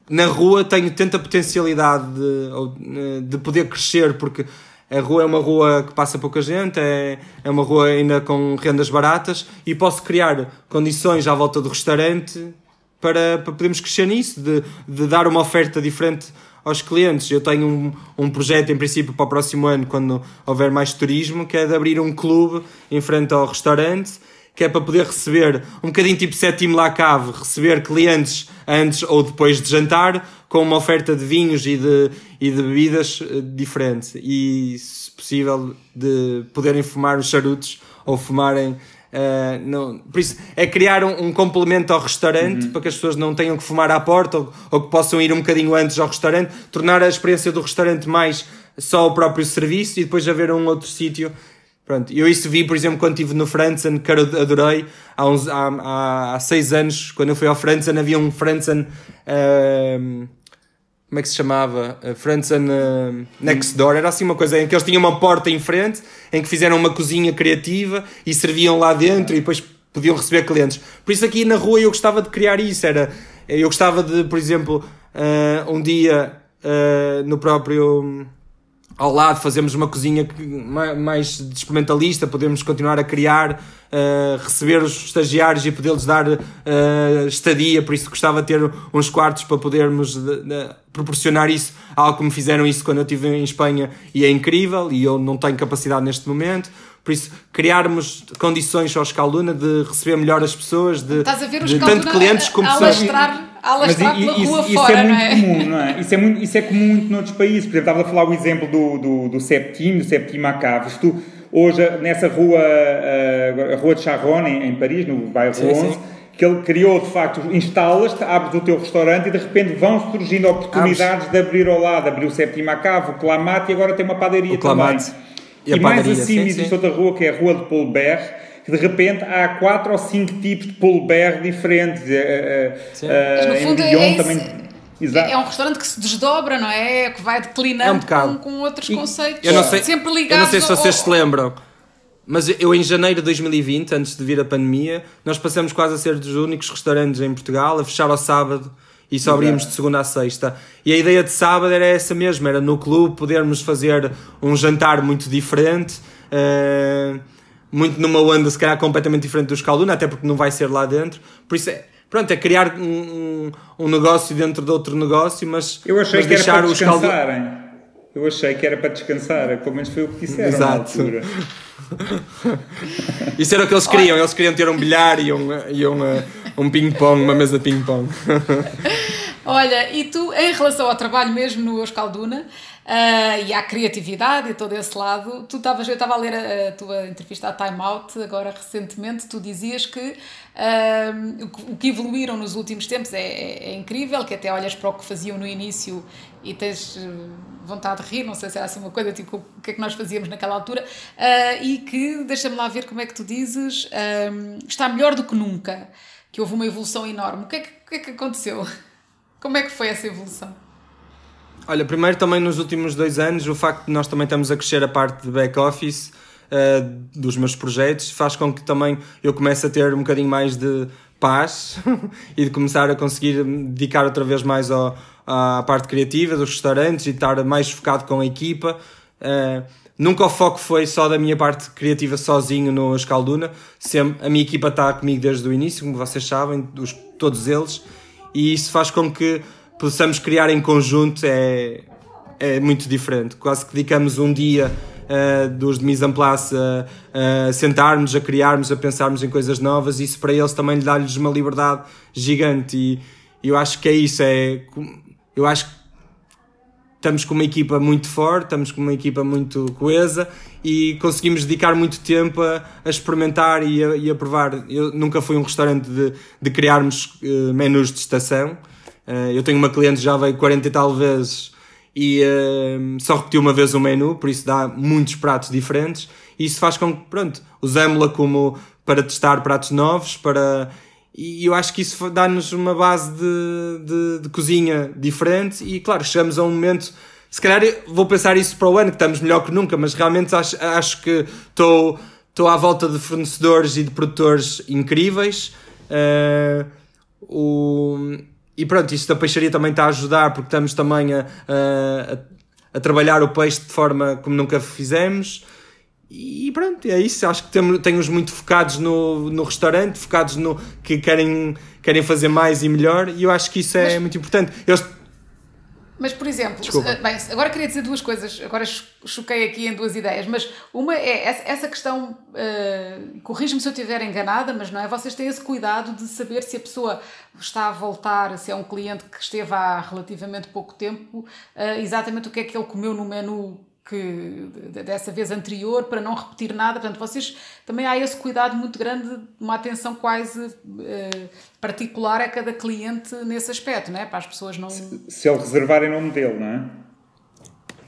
na rua tenho tanta potencialidade de, de poder crescer, porque a rua é uma rua que passa pouca gente, é, é uma rua ainda com rendas baratas e posso criar condições à volta do restaurante para, para podermos crescer nisso, de, de dar uma oferta diferente aos clientes. Eu tenho um, um projeto, em princípio, para o próximo ano, quando houver mais turismo, que é de abrir um clube em frente ao restaurante que é para poder receber um bocadinho tipo sétimo lá cave, receber clientes antes ou depois de jantar com uma oferta de vinhos e de, e de bebidas eh, diferente e, se possível, de poderem fumar os charutos ou fumarem Uh, não, por isso, é criar um, um complemento ao restaurante uhum. para que as pessoas não tenham que fumar à porta ou, ou, que possam ir um bocadinho antes ao restaurante, tornar a experiência do restaurante mais só o próprio serviço e depois haver um outro sítio. Pronto, eu isso vi, por exemplo, quando estive no Franzen, que eu adorei, há, uns, há, há, há seis anos, quando eu fui ao Franzen, havia um Franzen. Uh, como é que se chamava? Uh, Friends and uh, Next Door, era assim uma coisa em que eles tinham uma porta em frente, em que fizeram uma cozinha criativa e serviam lá dentro e depois podiam receber clientes. Por isso aqui na rua eu gostava de criar isso, era, eu gostava de, por exemplo, uh, um dia no próprio ao lado fazemos uma cozinha mais experimentalista, podemos continuar a criar, uh, receber os estagiários e poder-lhes dar uh, estadia, por isso gostava de ter uns quartos para podermos de, de, proporcionar isso, algo como fizeram isso quando eu estive em Espanha e é incrível e eu não tenho capacidade neste momento. Por isso, criarmos condições ao Escaluna de receber melhor as pessoas, de, de tanto clientes como pessoas alastrar pela isso, rua isso fora, é muito não é? comum, não é? Isso é, muito, isso é comum muito noutros países. Por exemplo, estava a falar o exemplo do, do, do Septim, do Septim Acaves. Tu, hoje, nessa rua, a, a Rua de Charron, em, em Paris, no bairro sim, 11, sim. que ele criou, de facto, instalas-te, abres o teu restaurante e de repente vão surgindo oportunidades abres. de abrir ao lado. Abriu o Septim Acave, o Clamat e agora tem uma padaria também. E, e mais acima existe outra rua que é a Rua de Polbert que de repente há quatro ou cinco tipos de pulber diferentes. Uh, uh, no fundo, é, também. Exato. É um restaurante que se desdobra, não é? Que vai declinando é um com, com, outros e, conceitos. Eu não sei, sempre ligados. Eu não sei se vocês ao... se lembram, mas eu em janeiro de 2020, antes de vir a pandemia, nós passamos quase a ser dos únicos restaurantes em Portugal a fechar ao sábado e só abrimos de segunda a sexta. E a ideia de sábado era essa mesma, era no clube podermos fazer um jantar muito diferente. Uh, muito numa onda se calhar completamente diferente do Escaluna, até porque não vai ser lá dentro. Por isso é, pronto, é criar um, um, negócio dentro de outro negócio, mas eu achei mas que era para descansarem. Eu achei que era para descansar, pelo menos foi o que disseram Exato. na altura. Isso era o que eles queriam, eles queriam ter um bilhar e um, e um, um ping-pong, uma mesa de ping-pong. Olha, e tu, em relação ao trabalho mesmo no Escalduna, uh, e à criatividade e todo esse lado. Tu estavas, eu estava a ler a, a, tua entrevista à Time Out agora recentemente, tu dizias que uh, o que evoluíram nos últimos tempos é, é, é, incrível, que até olhas para o que faziam no início e tens vontade de rir, não sei se era assim uma coisa tipo o que é que nós fazíamos naquela altura, uh, e que, deixa-me lá ver como é que tu dizes, está melhor do que nunca, que houve uma evolução enorme. O que é que, o que, é que aconteceu? Como é que foi essa evolução? Olha, primeiro também nos últimos dois anos, o facto de nós também estamos a crescer a parte de back-office uh, dos meus projetos faz com que também eu comece a ter um bocadinho mais de paz e de começar a conseguir dedicar outra vez mais ao, à parte criativa dos restaurantes e estar mais focado com a equipa. Uh, nunca o foco foi só da minha parte criativa sozinho no Escalduna. Sempre, a minha equipa está comigo desde o início, como vocês sabem, os, todos eles, e isso faz com que possamos criar em conjunto é, é muito diferente. Quase que dedicamos um dia uh, dos de mise en place a, sentarmos, a criarmos, a pensarmos em coisas novas. Isso para eles também lhe dá-lhes uma liberdade gigante. E eu acho que é isso. É, eu acho que estamos com uma equipa muito forte, estamos com uma equipa muito coesa e conseguimos dedicar muito tempo a, a experimentar e a, e a, provar. Eu nunca fui um restaurante de, de criarmos uh, menus de estação. Uh, eu tenho uma cliente que já veio 40 e tal vezes e uh, só repetiu uma vez o menu, por isso dá muitos pratos diferentes. E isso faz com que, pronto, usamos-la como para testar pratos novos, para. E eu acho que isso dá-nos uma base de, de, de, cozinha diferente e, claro, chegamos a um momento. Se calhar vou pensar isso para o ano, que estamos melhor que nunca, mas realmente acho, acho que estou, estou à volta de fornecedores e de produtores incríveis. Uh, o, e pronto, isso da peixaria também está a ajudar porque estamos também a, a, a trabalhar o peixe de forma como nunca fizemos. E pronto, é isso. Acho que temos, temos muito focados no, no restaurante, focados no que querem, querem fazer mais e melhor, e eu acho que isso é mas, muito importante. Eles... Mas, por exemplo, Desculpa. bem, agora queria dizer duas coisas, agora choquei aqui em duas ideias, mas uma é essa questão, uh, corrige-me se eu estiver enganada, mas não é? Vocês têm esse cuidado de saber se a pessoa está a voltar, se é um cliente que esteve há relativamente pouco tempo, uh, exatamente o que é que ele comeu no menu que dessa vez anterior para não repetir nada. Portanto, vocês também há esse cuidado muito grande, uma atenção quase eh, particular a cada cliente nesse aspecto, não é? Para as pessoas não. Se, se ele reservar em nome dele, não é?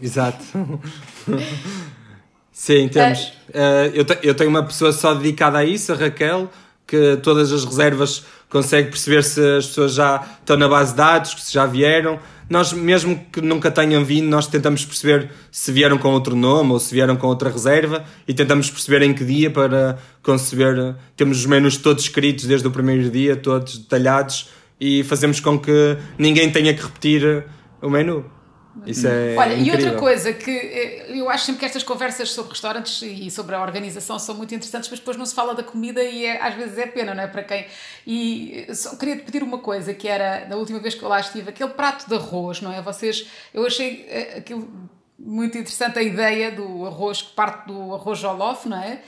Exato. Sim, temos. Uh, eu, te, eu tenho uma pessoa só dedicada a isso, a Raquel, que todas as reservas consegue perceber se as pessoas já estão na base de dados, se já vieram nós, mesmo que nunca tenham vindo, nós tentamos perceber se vieram com outro nome ou se vieram com outra reserva e tentamos perceber em que dia para conceber. Temos os menus todos escritos desde o primeiro dia, todos detalhados e fazemos com que ninguém tenha que repetir o menu. Isso é Olha, incrível. e outra coisa que eh, eu acho sempre que estas conversas sobre restaurantes e sobre a organização são muito interessantes, mas depois não se fala da comida e é, às vezes é pena, não é? Para quem. E só queria te pedir uma coisa que era, da última vez que eu lá estive, aquele prato de arroz, não é? Vocês. Eu achei eh, aquilo muito interessante a ideia do arroz que parte do arroz jolof, não é?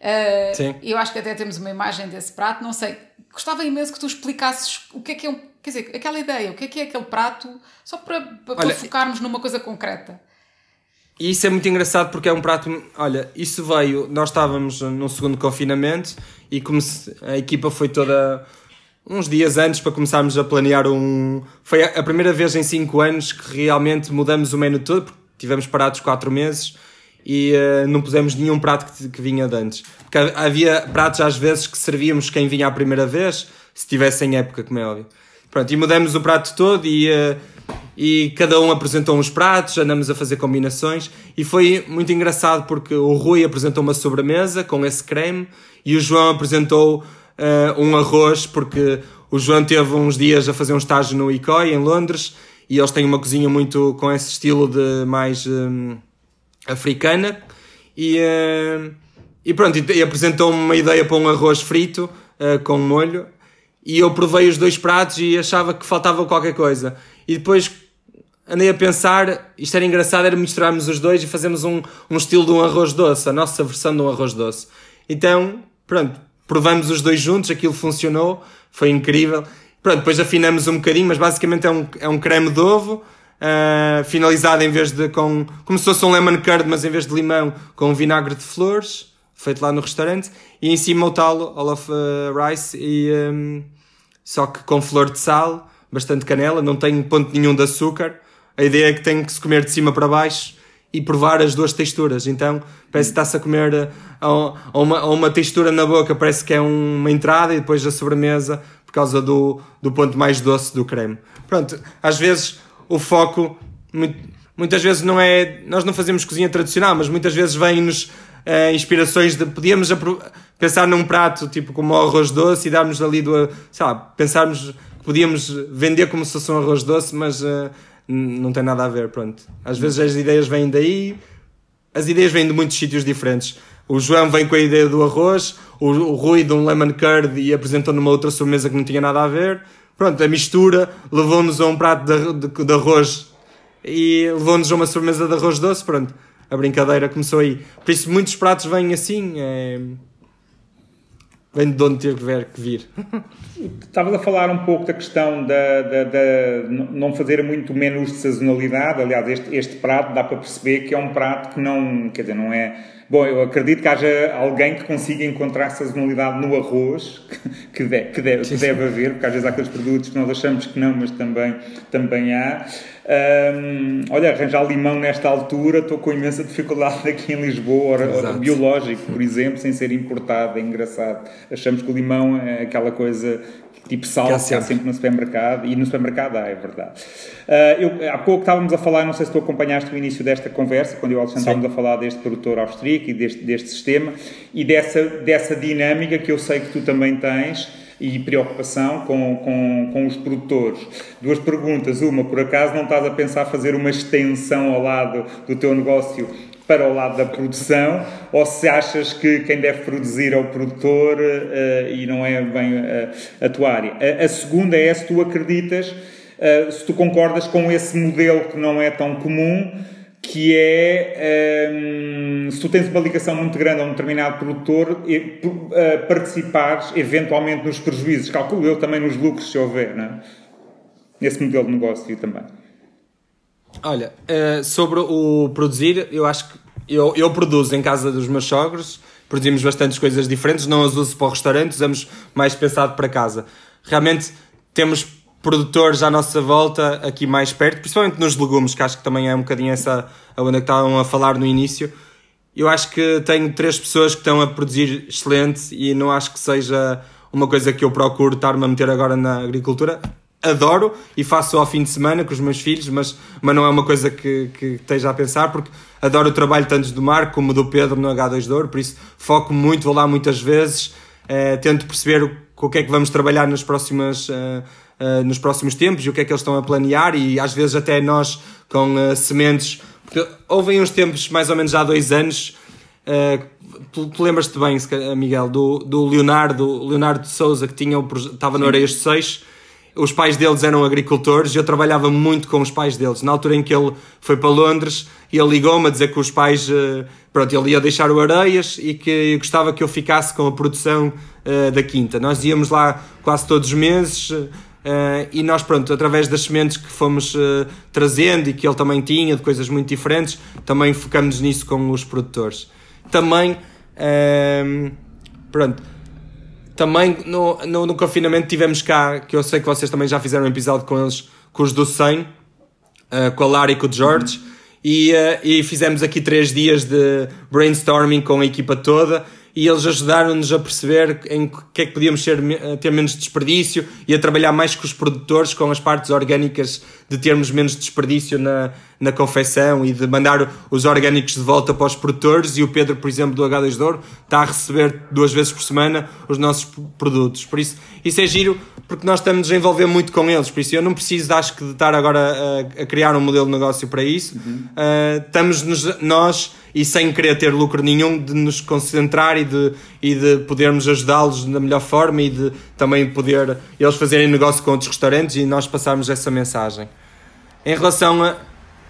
Uh, Sim. Eu acho que até temos uma imagem desse prato, não sei. Gostava imenso que tu explicasses o que é que é um Quer dizer, aquela ideia, o que é que é aquele prato, só para, para, olha, focarmos numa coisa concreta. E isso é muito engraçado porque é um prato. Olha, isso veio. Nós estávamos no segundo confinamento e a equipa foi toda uns dias antes para começarmos a planear um. Foi a primeira vez em 5 anos que realmente mudamos o menu todo, porque tivemos parados 4 meses e uh, não pusemos nenhum prato que, que vinha de antes. Porque havia pratos às vezes que servíamos quem vinha a primeira vez, se tivesse em época, como é óbvio. Pronto, e mudamos o prato todo e, uh, e cada um apresentou uns pratos, andamos a fazer combinações. E foi muito engraçado porque o Rui apresentou uma sobremesa com esse creme e o João apresentou uh, um arroz porque o João teve uns dias a fazer um estágio no ICOI em Londres e eles têm uma cozinha muito com esse estilo de mais um, africana. E, uh, e pronto, e, e apresentou-me uma ideia para um arroz frito uh, com molho e eu provei os dois pratos e achava que faltava qualquer coisa. E depois andei a pensar, isto era engraçado, era misturarmos os dois e fazermos um, um estilo de um arroz doce, a nossa versão de um arroz doce. Então, pronto, provamos os dois juntos, aquilo funcionou, foi incrível. Pronto, depois afinamos um bocadinho, mas basicamente é um, é um creme de ovo, uh, finalizado em vez de com, como se fosse um lemon curd, mas em vez de limão, com vinagre de flores, feito lá no restaurante, e em cima o tal Olaf uh, Rice e, um, só que com flor de sal, bastante canela, não tem ponto nenhum de açúcar. A ideia é que tem que se comer de cima para baixo e provar as duas texturas. Então parece que está-se a comer eh, a, uma, a uma textura na boca, parece que é uma entrada e depois a sobremesa por causa do, do ponto mais doce do creme. Pronto, às vezes o foco, muitas vezes não é. Nós não fazemos cozinha tradicional, mas muitas vezes vem-nos uh, inspirações de. Podíamos pensar num prato tipo como o arroz doce e darmos ali do. sei lá, pensarmos que podíamos vender como se fosse um arroz doce, mas uh, não tem nada a ver, pronto. Às vezes as ideias vêm daí, as ideias vêm de muitos sítios diferentes. O João vem com a ideia do arroz, o, o Rui de um lemon curd e apresentou numa outra sobremesa que não tinha nada a ver. Pronto, a mistura levou-nos a um prato de, de, de arroz e levou-nos a uma sobremesa de arroz doce, pronto a brincadeira começou aí. Por isso, muitos pratos vêm assim. É... Vem de onde tiver que vir. Estavas a falar um pouco da questão da, da, da, não fazer muito menos de sazonalidade. Aliás, este, este prato dá para perceber que é um prato que não, quer dizer, não é. Bom, eu acredito que haja alguém que consiga encontrar sazonalidade no arroz, que, deve, que, deve, que deve haver, porque às vezes há aqueles produtos que nós achamos que não, mas também, também há. Um, olha, arranjar limão nesta altura, estou com imensa dificuldade aqui em Lisboa, Exato. biológico, por exemplo, sem ser importado, é engraçado. Achamos que o limão é aquela coisa tipo sal que há sempre. sempre no supermercado e no supermercado há, é verdade. Uh, eu, há pouco estávamos a falar, não sei se tu acompanhaste o início desta conversa, quando eu e o Alexandre estávamos a falar deste produtor austríaco e deste, deste sistema e dessa, dessa dinâmica que eu sei que tu também tens e preocupação com, com, com os produtores. Duas perguntas. Uma, por acaso não estás a pensar fazer uma extensão ao lado do teu negócio para o lado da produção ou se achas que quem deve produzir é o produtor uh, e não é bem uh, a tua área. A, a, segunda é se tu acreditas uh, se tu concordas com esse modelo que não é tão comum, que é um, se tu tens uma ligação muito grande a um determinado produtor, uh, participares eventualmente nos prejuízos, calculo eu também nos lucros, se houver, não é? Nesse modelo de negócio também. Olha, uh, sobre o produzir, eu acho que eu, eu produzo em casa dos meus sogros, produzimos bastantes coisas diferentes, não as uso para o restaurante, usamos mais pensado para casa. Realmente temos produtores à nossa volta aqui mais perto, principalmente nos legumes, que acho que também é um bocadinho essa a onde estavam a falar no início. Eu acho que tenho três pessoas que estão a produzir excelente e não acho que seja uma coisa que eu procuro estar-me a meter agora na agricultura. Adoro e faço ao fim de semana com os meus filhos, mas, mas não é uma coisa que, que esteja a pensar, porque adoro o trabalho tanto do Marco como do Pedro no H2 Douro, por isso foco muito, vou lá muitas vezes, eh, tento perceber com o que é que vamos trabalhar nas próximas, uh, uh, nos próximos tempos e o que é que eles estão a planear e às vezes até nós com uh, sementes. Porque houve uns tempos, mais ou menos há dois anos, tu, tu lembras-te bem, Miguel, do, do Leonardo, Leonardo de Souza, que tinha, estava no Areias de Seixo os pais deles eram agricultores e eu trabalhava muito com os pais deles. Na altura em que ele foi para Londres, ele ligou-me a dizer que os pais, pronto, ele ia deixar o Areias e que gostava que eu ficasse com a produção uh, da quinta. Nós íamos lá quase todos os meses uh, e nós, pronto, através das sementes que fomos uh, trazendo e que ele também tinha, de coisas muito diferentes, também focamos nisso com os produtores. Também, pronto também no, no, no, confinamento tivemos cá, que eu sei que vocês também já fizeram um episódio com eles, com os do 100, uh, eh, com a Lara e com o George, uhum. e, uh, e fizemos aqui três dias de brainstorming com a equipa toda e eles ajudaram-nos a perceber em que é que podíamos ser, eh, ter menos desperdício e a trabalhar mais com os produtores, com as partes orgânicas, de termos menos desperdício na, na confecção e de mandar os orgânicos de volta para os produtores. E o Pedro, por exemplo, do H2 Douro, está a receber duas vezes por semana os nossos produtos. Por isso, isso é giro porque nós estamos a envolver muito com eles. Por isso, eu não preciso, acho que, de estar agora a, a criar um modelo de negócio para isso. Uhum. Uh, estamos nos, nós e sem querer ter lucro nenhum, de nos concentrar e de, e de podermos ajudá-los da melhor forma e de também poder eles fazerem negócio com outros restaurantes e nós passarmos essa mensagem. Em relação a,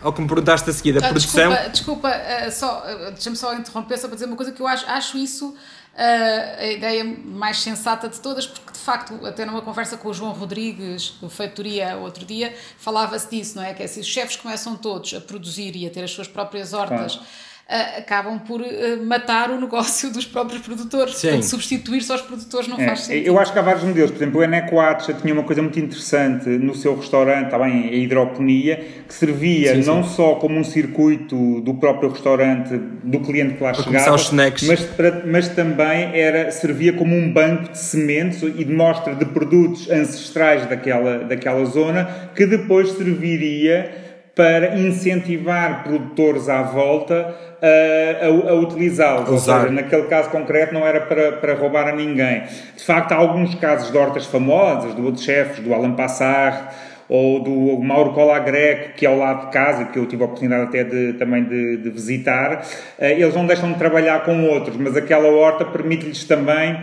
ao que me perguntaste a seguir, a ah, produção. Desculpa, desculpa uh, só, uh, deixa-me só interromper só para dizer uma coisa que eu acho, acho isso uh, a ideia mais sensata de todas, porque de facto, até numa conversa com o João Rodrigues, do Feitoria, outro dia, falava-se disso, não é? Que é assim, os chefes começam todos a produzir e a ter as suas próprias hortas. Claro uh, acabam por uh, matar o negócio dos próprios produtores. Sim. Portanto, substituir-se aos produtores não é, faz sentido. Eu acho que há vários modelos. Por exemplo, o Eneco Atcha tinha uma coisa muito interessante no seu restaurante, bem, a hidroponia, que servia sim, não só como um circuito do próprio restaurante, do cliente que lá para chegava, os snacks. Mas, para, mas também era, servia como um banco de sementes e de mostra de produtos ancestrais daquela, daquela zona, que depois serviria para incentivar produtores à volta a, a, a utilizá-los. Ou seja, naquele caso concreto não era para, para roubar a ninguém. De facto, há alguns casos de hortas famosas, do outro chefes, do Alan Passar ou do Mauro Cola Greco, que é ao lado de casa, que eu tive a oportunidade até de, também de, de visitar, eh, eles não deixam de trabalhar com outros, mas aquela horta permite-lhes também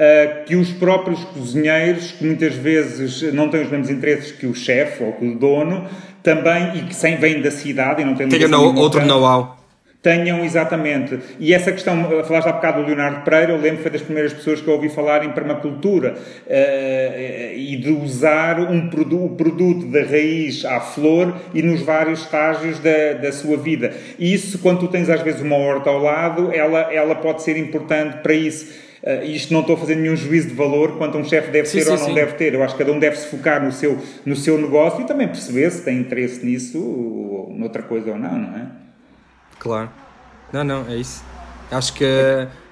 Uh, que os próprios cozinheiros, que muitas vezes não têm os mesmos interesses que o chefe ou que o dono, também, e que sem vêm da cidade e não têm Tenham outro know-how. Tenham, exatamente. E essa questão, falaste há bocado do Leonardo Pereira, eu lembro que foi das primeiras pessoas que eu ouvi falar em permacultura uh, e de usar um produ o produto da raiz à flor e nos vários estágios da, da sua vida. E isso, quando tu tens às vezes uma horta ao lado, ela, ela pode ser importante para isso Uh, isto não estou a fazer nenhum juízo de valor quanto um chefe deve sim, ter sim, ou não sim. deve ter. Eu acho que cada um deve se focar no seu, no seu negócio e também perceber se tem interesse nisso ou noutra coisa ou não, não é? Claro. Não, não, é isso. Acho que,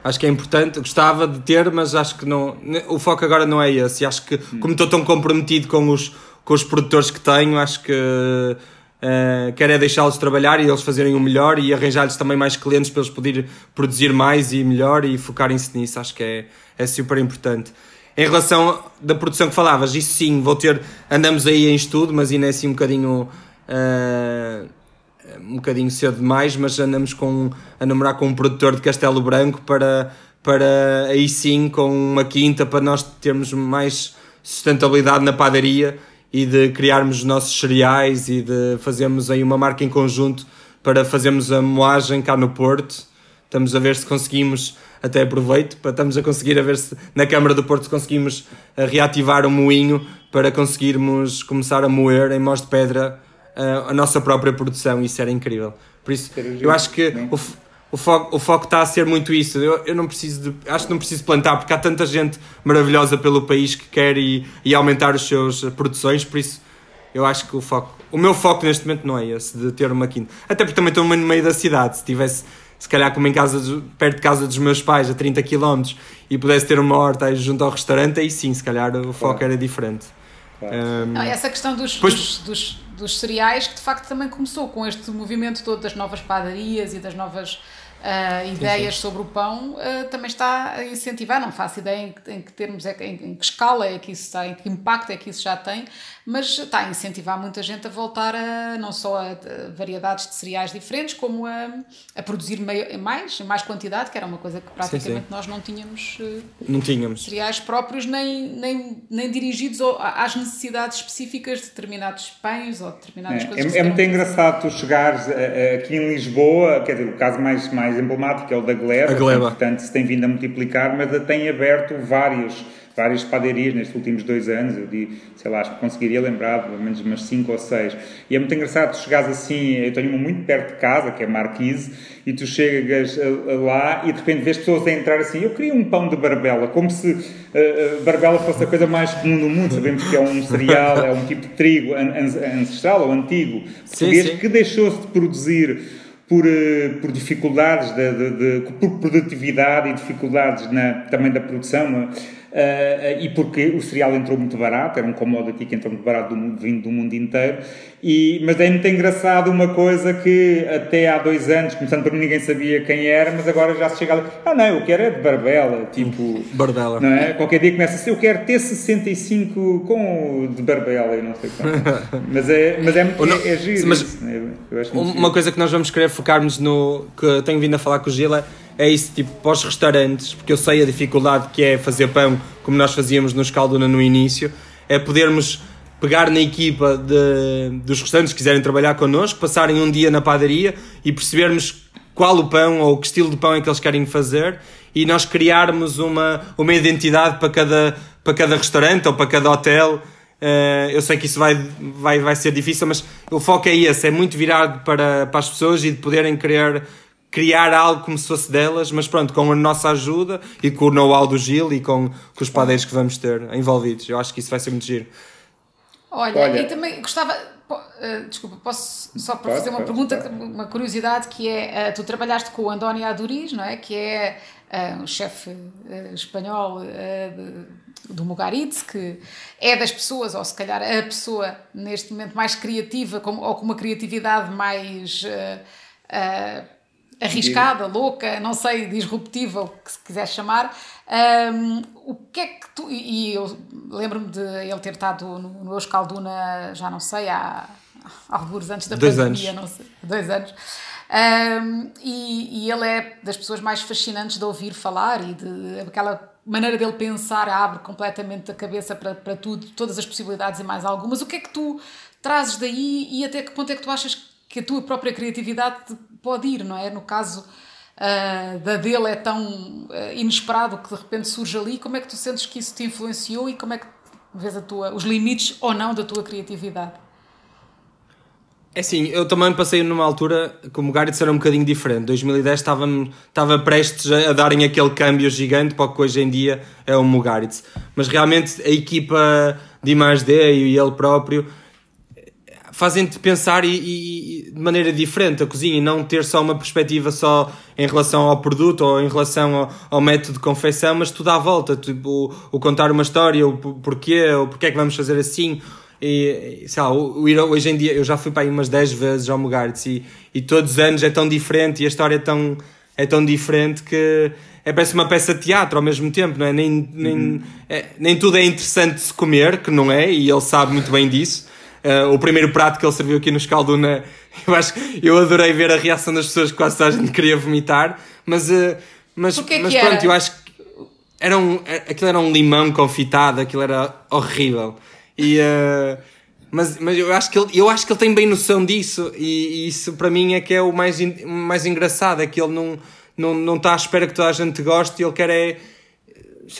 acho que é importante. Gostava de ter, mas acho que não. O foco agora não é esse. Acho que, como estou tão comprometido com os, com os produtores que tenho, acho que Uh, quer é deixá-los trabalhar e eles fazerem o melhor e arranjar-lhes também mais clientes para eles poderem produzir mais e melhor e focarem-se nisso. Acho que é, é super importante. Em relação da produção que falavas, isso sim, vou ter. Andamos aí em estudo, mas ainda é assim um bocadinho. Uh, um bocadinho cedo demais, mas andamos com, a namorar com um produtor de Castelo Branco para, para aí sim, com uma quinta, para nós termos mais sustentabilidade na padaria e de criarmos os nossos cereais e de fazermos aí uma marca em conjunto para fazermos a moagem cá no Porto. Estamos a ver se conseguimos, até aproveito, para estamos a conseguir a ver se na Câmara do Porto conseguimos eh, reativar o moinho para conseguirmos começar a moer em mós de pedra a, eh, a nossa própria produção. Isso era incrível. Por isso, eu acho que o, o foco, o foco está a ser muito isso. Eu, eu não preciso de, acho que não preciso plantar porque há tanta gente maravilhosa pelo país que quer e, e aumentar as suas produções, por isso eu acho que o foco, o meu foco neste momento não é esse de ter uma quinta. Até porque também estou no meio da cidade. Se tivesse, se calhar, como em casa, perto de casa dos meus pais, a 30 km, e pudesse ter uma horta aí junto ao restaurante, aí sim, se calhar o foco era diferente. Claro. Um, não, essa questão dos, depois, dos, dos, dos cereais, que de facto também começou com este movimento todo das novas padarias e das novas uh, ideias sim, sim. sobre o pão, uh, também está a incentivar. Não faço ideia em, em que termos, é, em, em, que escala é que isso está, em que impacto é que isso já tem, mas está a incentivar muita gente a voltar a não só a, variedades de cereais diferentes, como a, a produzir meio, mais, em mais quantidade, que era uma coisa que praticamente sim, nós não tínhamos, uh, não tínhamos cereais próprios, nem, nem, nem dirigidos às necessidades específicas de determinados pães ou determinadas é, coisas. É, é muito engraçado tu chegares aqui em Lisboa, quer dizer, o caso mais, mais mais emblemático é o da Gleba, a Gleba. Que, portanto se tem vindo a multiplicar, mas tem aberto vários várias padarias nestes últimos dois anos, eu digo, sei lá, acho que conseguiria lembrar pelo menos umas cinco ou seis. E é muito engraçado, tu chegares assim, eu tenho uma muito perto de casa, que é Marquise, e tu chegas lá e de repente vês pessoas a entrar assim, eu queria um pão de barbela, como se uh, barbela fosse a coisa mais comum do mundo, sabemos que é um cereal, é um tipo de trigo ancestral ou antigo português que deixou-se de produzir por, eh, por dificuldades de, de, de, por produtividade e dificuldades na, também da produção e porque o cereal entrou muito barato, era um commodity que entrou muito barato do mundo, vindo do mundo inteiro. E, mas é muito engraçado uma coisa que até há dois anos, começando por mim, ninguém sabia quem era, mas agora já se chega ali, ah não, eu quero é de Barbela, tipo... Barbela. Não é? Qualquer dia começa assim, eu quero T65 com de Barbela e não sei como. mas é, mas é, não, é, é giro mas isso, né? Uma giro. coisa que nós vamos querer focar-nos no, que tenho vindo a falar com o Gila, é isso, tipo, para os restaurantes, porque eu sei a dificuldade que é fazer pão, como nós fazíamos no Escalduna no início, é podermos pegar na equipa de, dos restaurantes que quiserem trabalhar connosco, passarem um dia na padaria e percebermos qual o pão ou que estilo de pão é que eles querem fazer e nós criarmos uma, uma identidade para cada, para cada restaurante ou para cada hotel. Uh, eu sei que isso vai, vai, vai ser difícil, mas o foco é esse, é muito virado para, para as pessoas e de poderem querer criar algo como se fosse delas, mas pronto, com a nossa ajuda e com o know-how do Gil e com, com os padeiros que vamos ter envolvidos. Eu acho que isso vai ser muito giro. Olha, Olha. e também gostava. Uh, desculpa, posso só para fazer uma pergunta, uma curiosidade que é: uh, tu trabalhaste com o Andónio Aduriz, não é? Que é uh, um chefe espanhol de, do Mugaritz, que é das pessoas, ou se calhar a pessoa neste momento mais criativa, com, ou com uma criatividade mais arriscada, louca, não sei, disruptiva, o que se quiser chamar. Um, o que é que tu. E eu lembro-me de ele ter estado no, no Euskalduna, já não sei, há, há alguns antes da dois pandemia, anos. não sei, dois anos. Um, e, e, ele é das pessoas mais fascinantes de ouvir falar e de aquela maneira dele pensar abre completamente a cabeça para, para tudo, todas as possibilidades e mais algumas. O que é que tu trazes daí e até que ponto é que tu achas que a tua própria criatividade pode ir, não é? No caso uh, da dele é tão uh, inesperado que de repente surge ali, como é que tu sentes que isso te influenciou e como é que vês a tua, os limites ou não da tua criatividade? É assim, eu também passei numa altura que o Mugaritz era um bocadinho diferente. 2010 estava, estava prestes a, darem aquele câmbio gigante para o que hoje em dia é o Mugaritz. Mas realmente a equipa de I+D e ele próprio fazem-te pensar e, e, de maneira diferente a cozinha e não ter só uma perspectiva só em relação ao produto ou em relação ao, ao método de confecção, mas tudo à volta, tipo, o, o contar uma história, o porquê, o porquê é que vamos fazer assim. E, sei lá, hoje em dia eu já fui para aí umas 10 vezes ao Mugarts e, e todos os anos é tão diferente e a história é tão, é tão diferente que é parece uma peça de teatro ao mesmo tempo, não é? Nem, nem, uhum. é, nem tudo é interessante de se comer, que não é, e ele sabe muito bem disso. Uh, o primeiro prato que ele serviu aqui no Escalduna, eu acho eu adorei ver a reação das pessoas, quase toda a gente queria vomitar, mas, uh, mas, que mas que pronto, era? eu acho que era um, aquilo era um limão confitado, aquilo era horrível. E, uh, Mas, mas eu, acho que ele, eu acho que ele tem bem noção disso e, e isso para mim é que é o mais, in, mais engraçado, é que ele não, não, não está à espera que toda a gente goste e ele quer é...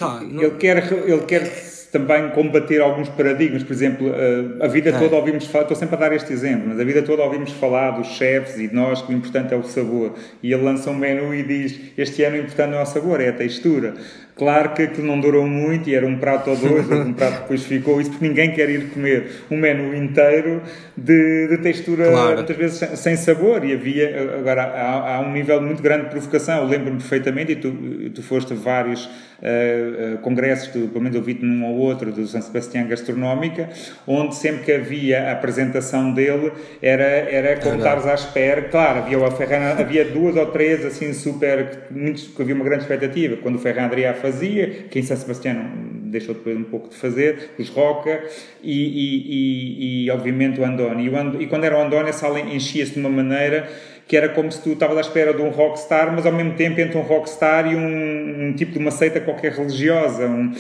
Lá, não... ele, quer, ele quer também combater alguns paradigmas. Por exemplo, eh, a vida é. toda ouvimos falar, estou sempre a dar este exemplo, mas a vida toda ouvimos falar dos chefes e de nós que o importante é o sabor. E ele lança um menu e diz: Este ano o importante não é o sabor, é a textura. Claro que aquilo não durou muito e era um prato ou dois, um prato depois ficou isso, porque ninguém quer ir comer um menu inteiro de, de textura, claro. muitas vezes sem sabor. E havia, agora, há, há um nível muito grande de provocação. Eu lembro-me perfeitamente, e tu, tu foste a vários uh, uh, congressos, tu, pelo menos eu vi-te num ou outro, do São Sebastião Gastronómica, onde sempre que havia a apresentação dele era, era como estares à espera. Claro, havia, o Ferran, havia duas ou três assim super, muitos, que havia uma grande expectativa. Quando o Ferran Adrià fazia, que em São Sebastião deixou depois um pouco de fazer, os Roca e, e, e, e obviamente o Andoni. E quando era o Andoni a sala enchia-se de uma maneira que era como se tu estavas à espera de um rockstar, mas ao mesmo tempo entre um rockstar e um, um tipo de uma seita qualquer religiosa. Um,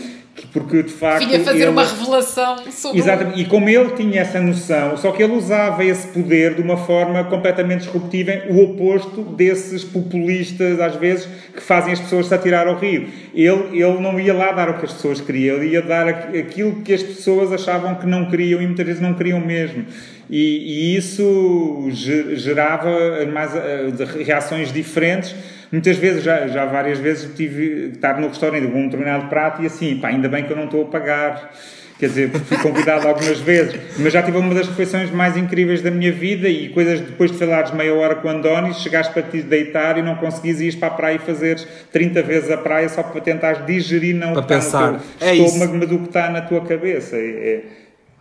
porque de facto. Vinha fazer ele... uma revelação sobre. Exatamente, e como ele tinha essa noção, só que ele usava esse poder de uma forma completamente disruptiva, o oposto desses populistas, às vezes, que fazem as pessoas se atirar ao rio. Ele, ele não ia lá dar o que as pessoas queriam, ele ia dar aquilo que as pessoas achavam que não queriam e muitas vezes não queriam mesmo. E, e isso gerava mais eh, reações diferentes muitas vezes, já, já várias vezes tive estar no restaurante com um determinado prato e assim, pá, ainda bem que eu não estou a pagar. Quer dizer, fui convidado algumas vezes, mas já tive uma das refeições mais incríveis da minha vida e coisas depois de falares meia hora com o Andónio, chegaste para te deitar e não conseguis ir para a praia e fazeres 30 vezes a praia só para tentares digerir não para o que pensar. está no teu é estômago, mas o que está na tua cabeça. É, é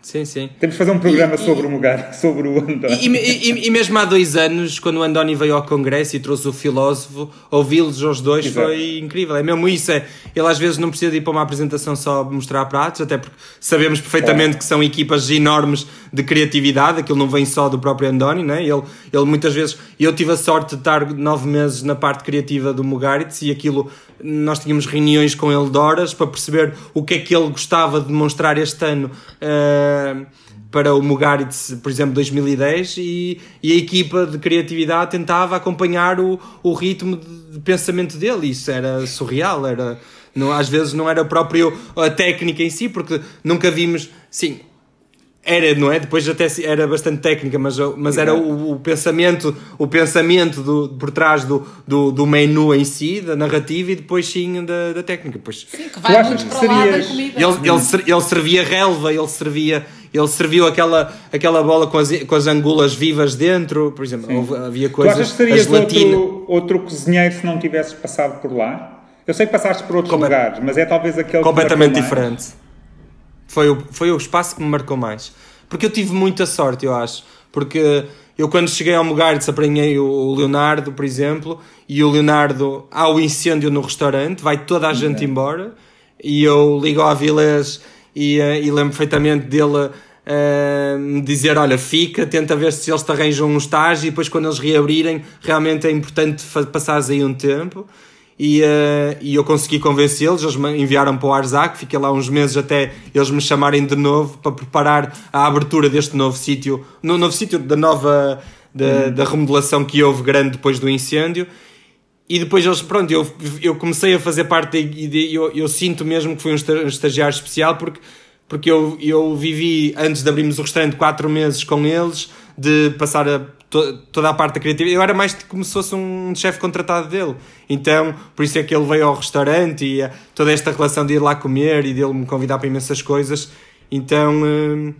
Sim, sim. Temos de fazer um programa e, sobre, e, o lugar, sobre o Andoni. E, e, mesmo há dois anos, quando o Andoni veio ao Congresso e trouxe o filósofo, ouvi-los os dois Exato. foi incrível. É mesmo isso. É, ele às vezes não precisa de ir para uma apresentação só mostrar pratos, até porque sabemos perfeitamente é. que são equipas enormes de criatividade, aquilo não vem só do próprio Andoni, né? ele, ele muitas vezes. Eu tive a sorte de estar nove meses na parte criativa do Mugaritz e aquilo nós tínhamos reuniões com ele de horas para perceber o que é que ele gostava de demonstrar este ano uh, para o Mugaritz, por exemplo, 2010 e, e, a equipa de criatividade tentava acompanhar o, o ritmo de, pensamento dele, isso era surreal, era... Não, às vezes não era próprio a técnica em si, porque nunca vimos, sim, era, não é? Depois até era bastante técnica, mas, mas era o, o, pensamento, o pensamento do, por trás do, do, do, menu em si, da narrativa e depois sim da, da técnica. Pois, sim, que vai muito para lá da comida. Ele, ele, ele servia relva, ele servia ele serviu aquela, aquela bola com as, com as angulas vivas dentro, por exemplo, houve, havia coisas. Tu achas que serias outro, outro cozinheiro se não tivesses passado por lá? Eu sei que passaste por outros lugares, mas é talvez aquele completamente diferente. Foi o, foi o espaço que me marcou mais. Porque eu tive muita sorte, eu acho. Porque eu, quando cheguei ao Mugaritz, apanhei o Leonardo, por exemplo, e o Leonardo, há o incêndio no restaurante, vai toda a gente embora, e eu ligo ao Avilés e, uh, e lembro perfeitamente dele uh, dizer: Olha, fica, tenta ver se eles te arranjam um estágio, e depois, quando eles reabrirem, realmente é importante passares aí um tempo e, uh, e eu consegui convencê-los, eles me enviaram para o Arzac, fiquei lá uns meses até eles me chamarem de novo para preparar a abertura deste novo sítio, no novo sítio da nova da, hum. da remodelação que houve grande depois do incêndio. E depois eles, pronto, eu, eu comecei a fazer parte e eu, eu sinto mesmo que fui um estagiário especial porque, porque eu, eu vivi, antes de abrirmos o restaurante, quatro meses com eles, de passar a to, toda a parte da criatividade. Eu era mais como se fosse um chefe contratado dele. Então, por isso é que ele veio ao restaurante e uh, toda esta relação de ir lá comer e dele me convidar para imensas coisas. Então, uh,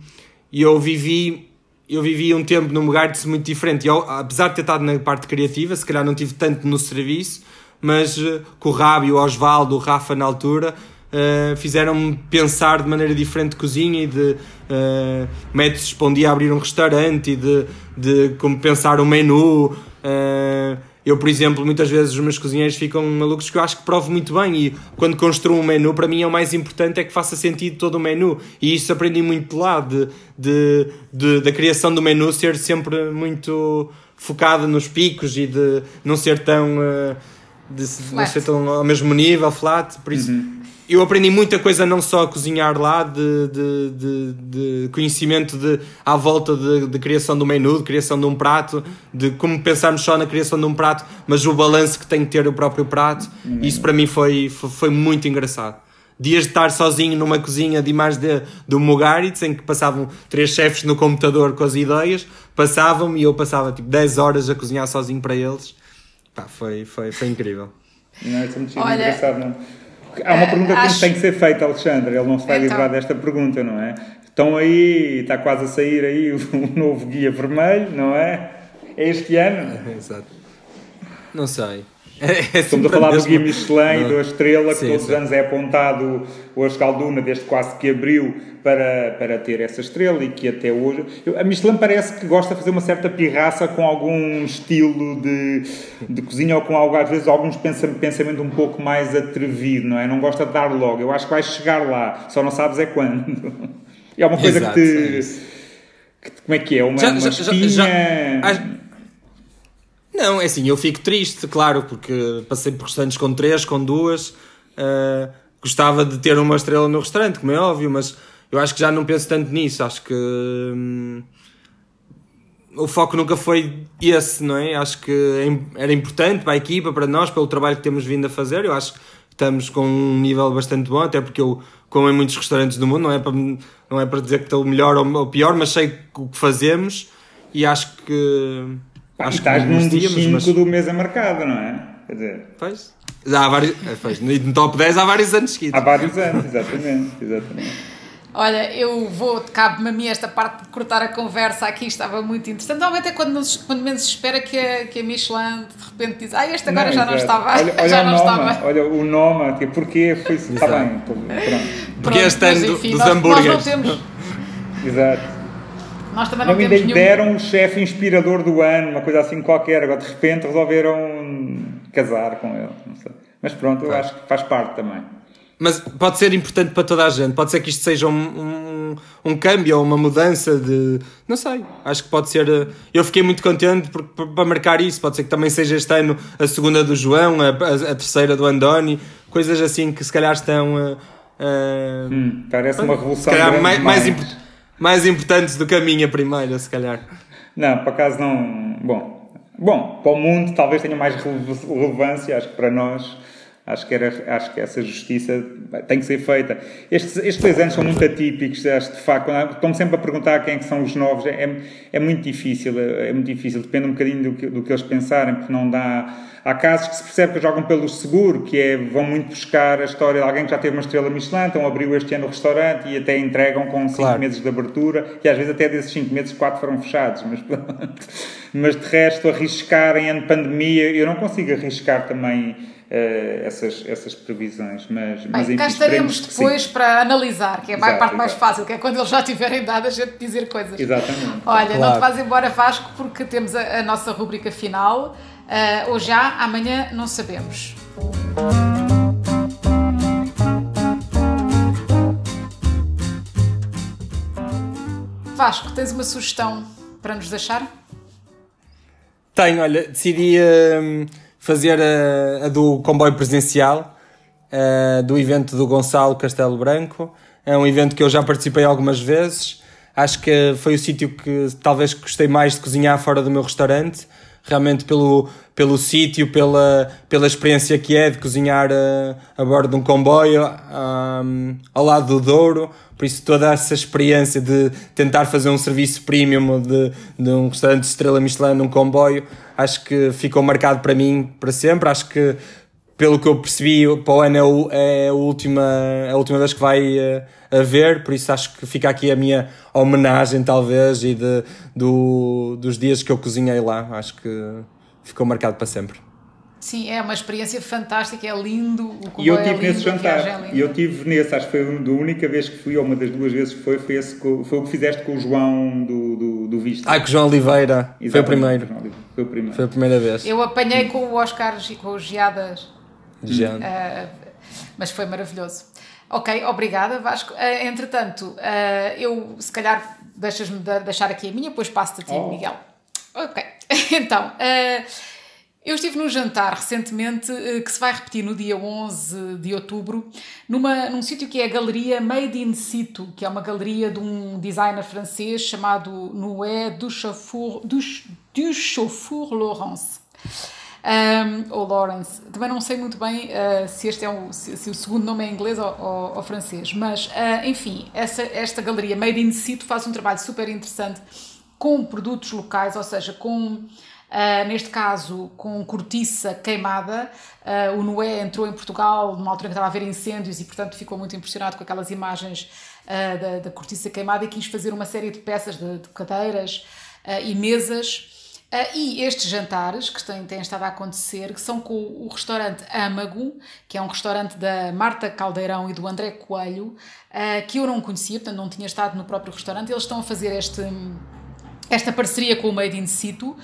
eu vivi eu vivi um tempo no Mugartes muito diferente. Eu, apesar de ter estado na parte criativa, se calhar não tive tanto no serviço, mas uh, com o Rabi, o Osvaldo, o Rafa na altura, uh, fizeram-me pensar de maneira diferente de cozinha e de uh, métodos para um dia abrir um restaurante e de, de como pensar um menu. Uh, eu, por exemplo, muitas vezes os meus cozinheiros ficam malucos que eu acho que provo muito bem e quando construo um menu, para mim é o mais importante é que faça sentido todo o menu. E isso aprendi muito de lá, de, de, de da criação do menu ser sempre muito focada nos picos e de não ser tão... Uh, de não ser tão ao mesmo nível, flat, por isso... Uhum eu aprendi muita coisa não só a cozinhar lá, de, de, de, de conhecimento de, à volta de, de, criação do menu, de criação de um prato, de como pensarmos só na criação de um prato, mas o balanço que tem que ter o próprio prato. Uhum. Isso para mim foi, foi, foi, muito engraçado. Dias de estar sozinho numa cozinha de mais de, do Mugaritz, em que passavam três chefes no computador com as ideias, passavam e eu passava tipo 10 horas a cozinhar sozinho para eles. Pá, foi, foi, foi incrível. Não, é muito Olha, engraçado, não? Há uma pergunta que acho... tem que ser feita, Alexandre. Ele não se vai então... livrar desta pergunta, não é? Estão aí, está quase a sair aí o novo guia vermelho, não é? É este ano? Exato. Não sei. É, é Estamos a falar do Guia Michelin e da estrela, que sim, todos os anos é apontado o Escalduna, desde quase que abriu, para, para ter essa estrela e que até hoje. Eu, a Michelin parece que gosta de fazer uma certa pirraça com algum estilo de, de cozinha ou com algo, às vezes, alguns pensamento, pensamento um pouco mais atrevido, não é? Não gosta de dar logo. Eu acho que vais chegar lá, só não sabes é quando. É uma coisa Exato, que te. É que, como é que é? Uma, já, uma espinha. Já, já, não, é assim, eu fico triste, claro, porque passei por restaurantes com três, com duas. Uh, gostava de ter uma estrela no restaurante, como é óbvio, mas eu acho que já não penso tanto nisso. Acho que hum, o foco nunca foi esse, não é? Acho que é era importante para a equipa, para nós, pelo trabalho que temos vindo a fazer. Eu acho que estamos com um nível bastante bom, até porque eu como em muitos restaurantes do mundo, não é para, não é para dizer que estou melhor ou pior, mas sei o que fazemos e acho que Acho estás que num dos 5 mas... do mesa marcada, não é? Quer dizer... Pois. Já há vários... É, pois, no top 10 há vários anos seguidos. Há vários anos, exatamente. exatamente. Olha, eu vou, cabe-me a mim esta parte de cortar a conversa aqui, estava muito interessante. Normalmente é quando, quando menos se espera que a, que a Michelin de repente diz, ah, este agora não, já exato. não estava. Olha, olha já não nome, estava. Olha o nome, porque foi. Está bem, pronto. Porque este ano dos hambúrgueres. Nós não temos. Exato. Nós também não, não temos nenhum... deram um chefe inspirador do ano, uma coisa assim qualquer. Agora de repente resolveram casar com ele. Mas pronto, eu acho que faz parte também. Mas pode ser importante para toda a gente. Pode ser que isto seja um, um, um câmbio ou uma mudança de. Não sei. Acho que pode ser. Eh, eu fiquei muito contente porque, para marcar isso. Pode ser que também seja este ano a segunda do João, a, a, a terceira do Andoni. Coisas assim que se calhar estão. Uh, uh, hum, parece uma revolução. Se calhar mais, mais, mais mais importantes do que a minha primeira, se calhar. Não, por acaso não. Bom, bom para o mundo talvez tenha mais relevância, acho que para nós. Acho que, era, acho que essa justiça tem que ser feita. Estes, estes dois anos são muito atípicos, acho de facto. Estão-me sempre a perguntar quem é que são os novos. É, é muito difícil, é muito difícil. Depende um bocadinho do que, do que eles pensarem, porque não dá Há casos que se percebe que jogam pelo seguro, que é, vão muito buscar a história de alguém que já teve uma estrela Michelin, então abriu este ano o restaurante e até entregam com 5 claro. meses de abertura, e às vezes até desses 5 meses 4 foram fechados, mas Mas de resto, arriscar em ano de pandemia, eu não consigo arriscar também Uh, essas, essas previsões. Mas, Bem, mas cá estaremos depois sim. para analisar, que é a exato, parte mais fácil, que é quando eles já tiverem dado a gente dizer coisas. Exatamente. Olha, claro. não te vais embora, Vasco, porque temos a, a nossa rubrica final. Uh, ou já, amanhã não sabemos. Vasco, tens uma sugestão para nos deixar? Tenho, olha, decidi uh, fazer a, a, do comboio presencial do evento do Gonçalo Castelo Branco. É um evento que eu já participei algumas vezes. Acho que foi o sítio que talvez gostei mais de cozinhar fora do meu restaurante realmente pelo, pelo sítio, pela, pela experiência que é de cozinhar a, eh, a bordo de um comboio um, ao lado do Douro. Por isso, toda essa experiência de tentar fazer um serviço premium de, de um restaurante de estrela Michelin num comboio, acho que ficou marcado para mim para sempre. Acho que pelo que eu percebi, para o ano é, é a última, a última vez que vai haver, por isso acho que fica aqui a minha homenagem, talvez, e de, do, dos dias que eu cozinhei lá. Acho que ficou marcado para sempre. Sim, é uma experiência fantástica, é lindo. O e eu tive é nesse jantar, é e eu tive nesse, acho que foi a única vez que fui, ou uma das duas vezes que foi, foi, esse, foi o que fizeste com o João do, do, do Vista. Ah, com o João Oliveira, Exatamente, foi o primeiro. Foi o primeiro. Foi a primeira vez. Eu apanhei com o Oscar, com os Geadas Uh, mas foi maravilhoso. Ok, obrigada Vasco. Uh, entretanto, uh, eu se calhar deixas-me de deixar aqui a minha, depois passo-te a ti, oh. Miguel. Ok, então Eu estive num jantar recentemente eh, que se vai repetir no dia 11 de outubro, numa, num sítio que é a Galeria Made in Situ, que é uma galeria de um designer francês chamado Noé Duchafour, Duchafour Laurence. Um, ou Lawrence. Também não sei muito bem uh, se este é o, se, se, o segundo nome é inglês ou, ou, ou francês, mas uh, enfim, essa, esta galeria Made in Situ faz um trabalho super interessante com produtos locais, ou seja, com Uh, neste caso com cortiça queimada. Uh, o Noé entrou em Portugal numa altura que estava a haver incêndios e, portanto, ficou muito impressionado com aquelas imagens uh, da, da, cortiça queimada e quis fazer uma série de peças de, de cadeiras e mesas. E estes jantares que têm, têm, estado a acontecer, que são com o restaurante Âmago, que é um restaurante da Marta Caldeirão e do André Coelho, que eu não conhecia, portanto não tinha estado no próprio restaurante. Eles estão a fazer este esta parceria com o Made in Situ uh,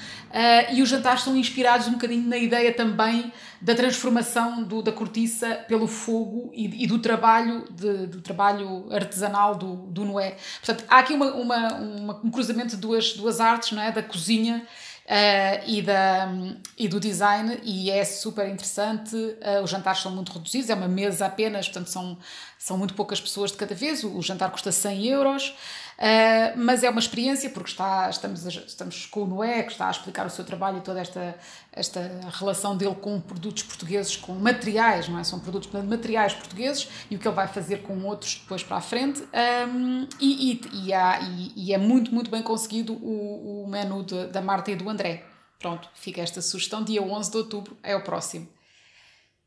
e os jantares são inspirados um bocadinho na ideia também da transformação do, da cortiça pelo fogo e, e do trabalho de, do trabalho artesanal do, do Noé. Portanto, há aqui uma, uma, uma, um cruzamento de duas, duas artes, não é? da cozinha Uh, e, da, e do design e é super interessante. Uh, os jantares são muito reduzidos, é uma mesa apenas, portanto são, são muito poucas pessoas de cada vez. O, o jantar custa 100 euros. Uh, mas é uma experiência porque está, estamos, estamos com o Noé, que está a explicar o seu trabalho e toda esta, esta relação dele com produtos portugueses, com materiais, não é? São produtos materiais portugueses e o que ele vai fazer com outros depois para a frente. Um, e, e, e, há, e, é muito, muito bem conseguido o, o menu de, da Marta e do André. Pronto, fica esta sugestão. Dia 11 de outubro é o próximo.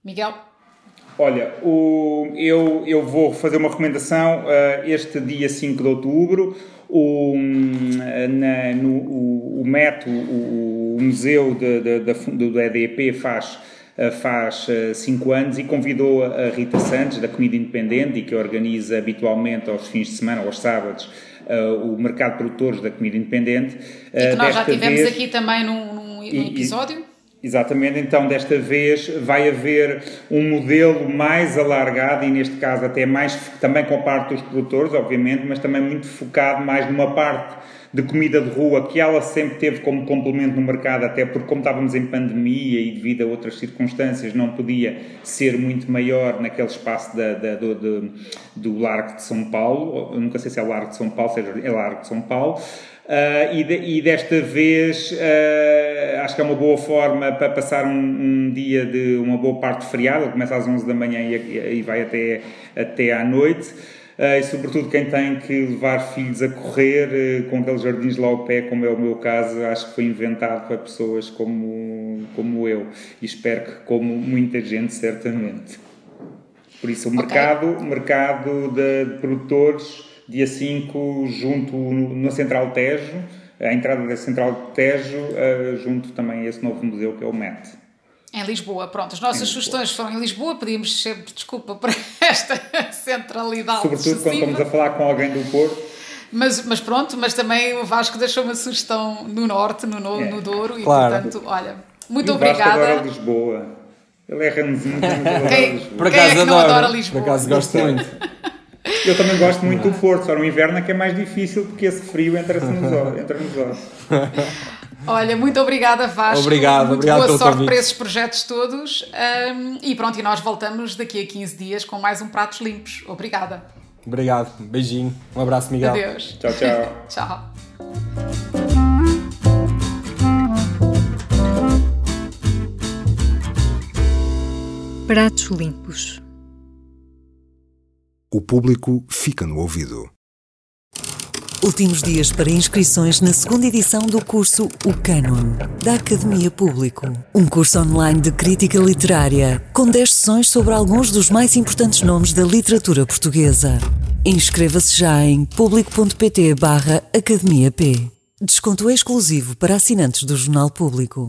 Miguel? Olha, o, eu, eu vou fazer uma recomendação uh, este dia 5 de outubro. O, na, no, o, o MET, o, o Museu de, de, de, do EDP, faz eh, faz 5 uh, anos e convidou a Rita Santos, da Comida Independente, e que organiza habitualmente aos fins de semana, aos sábados, o mercado de produtores da Comida Independente. E que nós já tivemos vez, aqui também num, num, num episódio. Exatamente, então desta vez vai haver um modelo mais alargado e neste caso até mais também com a parte dos produtores, obviamente, mas também muito focado mais numa parte de comida de rua que ela sempre teve como complemento no mercado, até porque como estávamos em pandemia e devido a outras circunstâncias não podia ser muito maior naquele espaço da, da, do, do, do Largo de São Paulo, Eu nunca sei se é Largo de São Paulo, seja é Largo de São Paulo, Uh, e, de, e, desta vez uh, acho que é uma boa forma para passar um, um, dia de uma boa parte de feriado, começa às 11 da manhã e, e vai até, até à noite. Uh, e sobretudo quem tem que levar filhos a correr com aqueles jardins lá ao pé, como é o meu caso, acho que foi inventado para pessoas como, como eu e espero que como muita gente certamente. Por isso o okay. mercado, mercado de, de produtores dia 5, junto no, na Central Tejo, a entrada da Central Tejo, uh, junto também a esse novo museu que é o MET. Em Lisboa, pronto. As nossas sugestões foram em Lisboa, pedimos sempre desculpa por esta centralidade. Sobretudo excessiva. quando estamos a falar com alguém do Porto. Mas, mas pronto, mas também o Vasco deixou uma sugestão no Norte, no, no, é. no Douro, e claro. portanto, olha, muito e obrigada. Vasco adora Lisboa. Ele é ranzinho, mas quem, Lisboa. Por acaso quem é adora, adora Lisboa? Por acaso gosto muito. Eu também gosto muito do Porto, só no inverno é que é mais difícil porque esse frio entra nos olhos. Entra nos olhos. Olha, muito obrigada Vasco. Obrigado, muito obrigado boa sorte para esses projetos todos. Um, e pronto, e nós voltamos daqui a 15 dias com mais um Pratos Limpos. Obrigada. Obrigado, beijinho, um abraço, Miguel. Adeus. Tchau, tchau. tchau. Pratos Limpos o público fica no ouvido. Últimos dias para inscrições na segunda edição do curso O Cânon, da Academia Público. Um curso online de crítica literária, com 10 sessões sobre alguns dos mais importantes nomes da literatura portuguesa. Inscreva-se já em público.pt barra Academia P. Desconto exclusivo para assinantes do Jornal Público.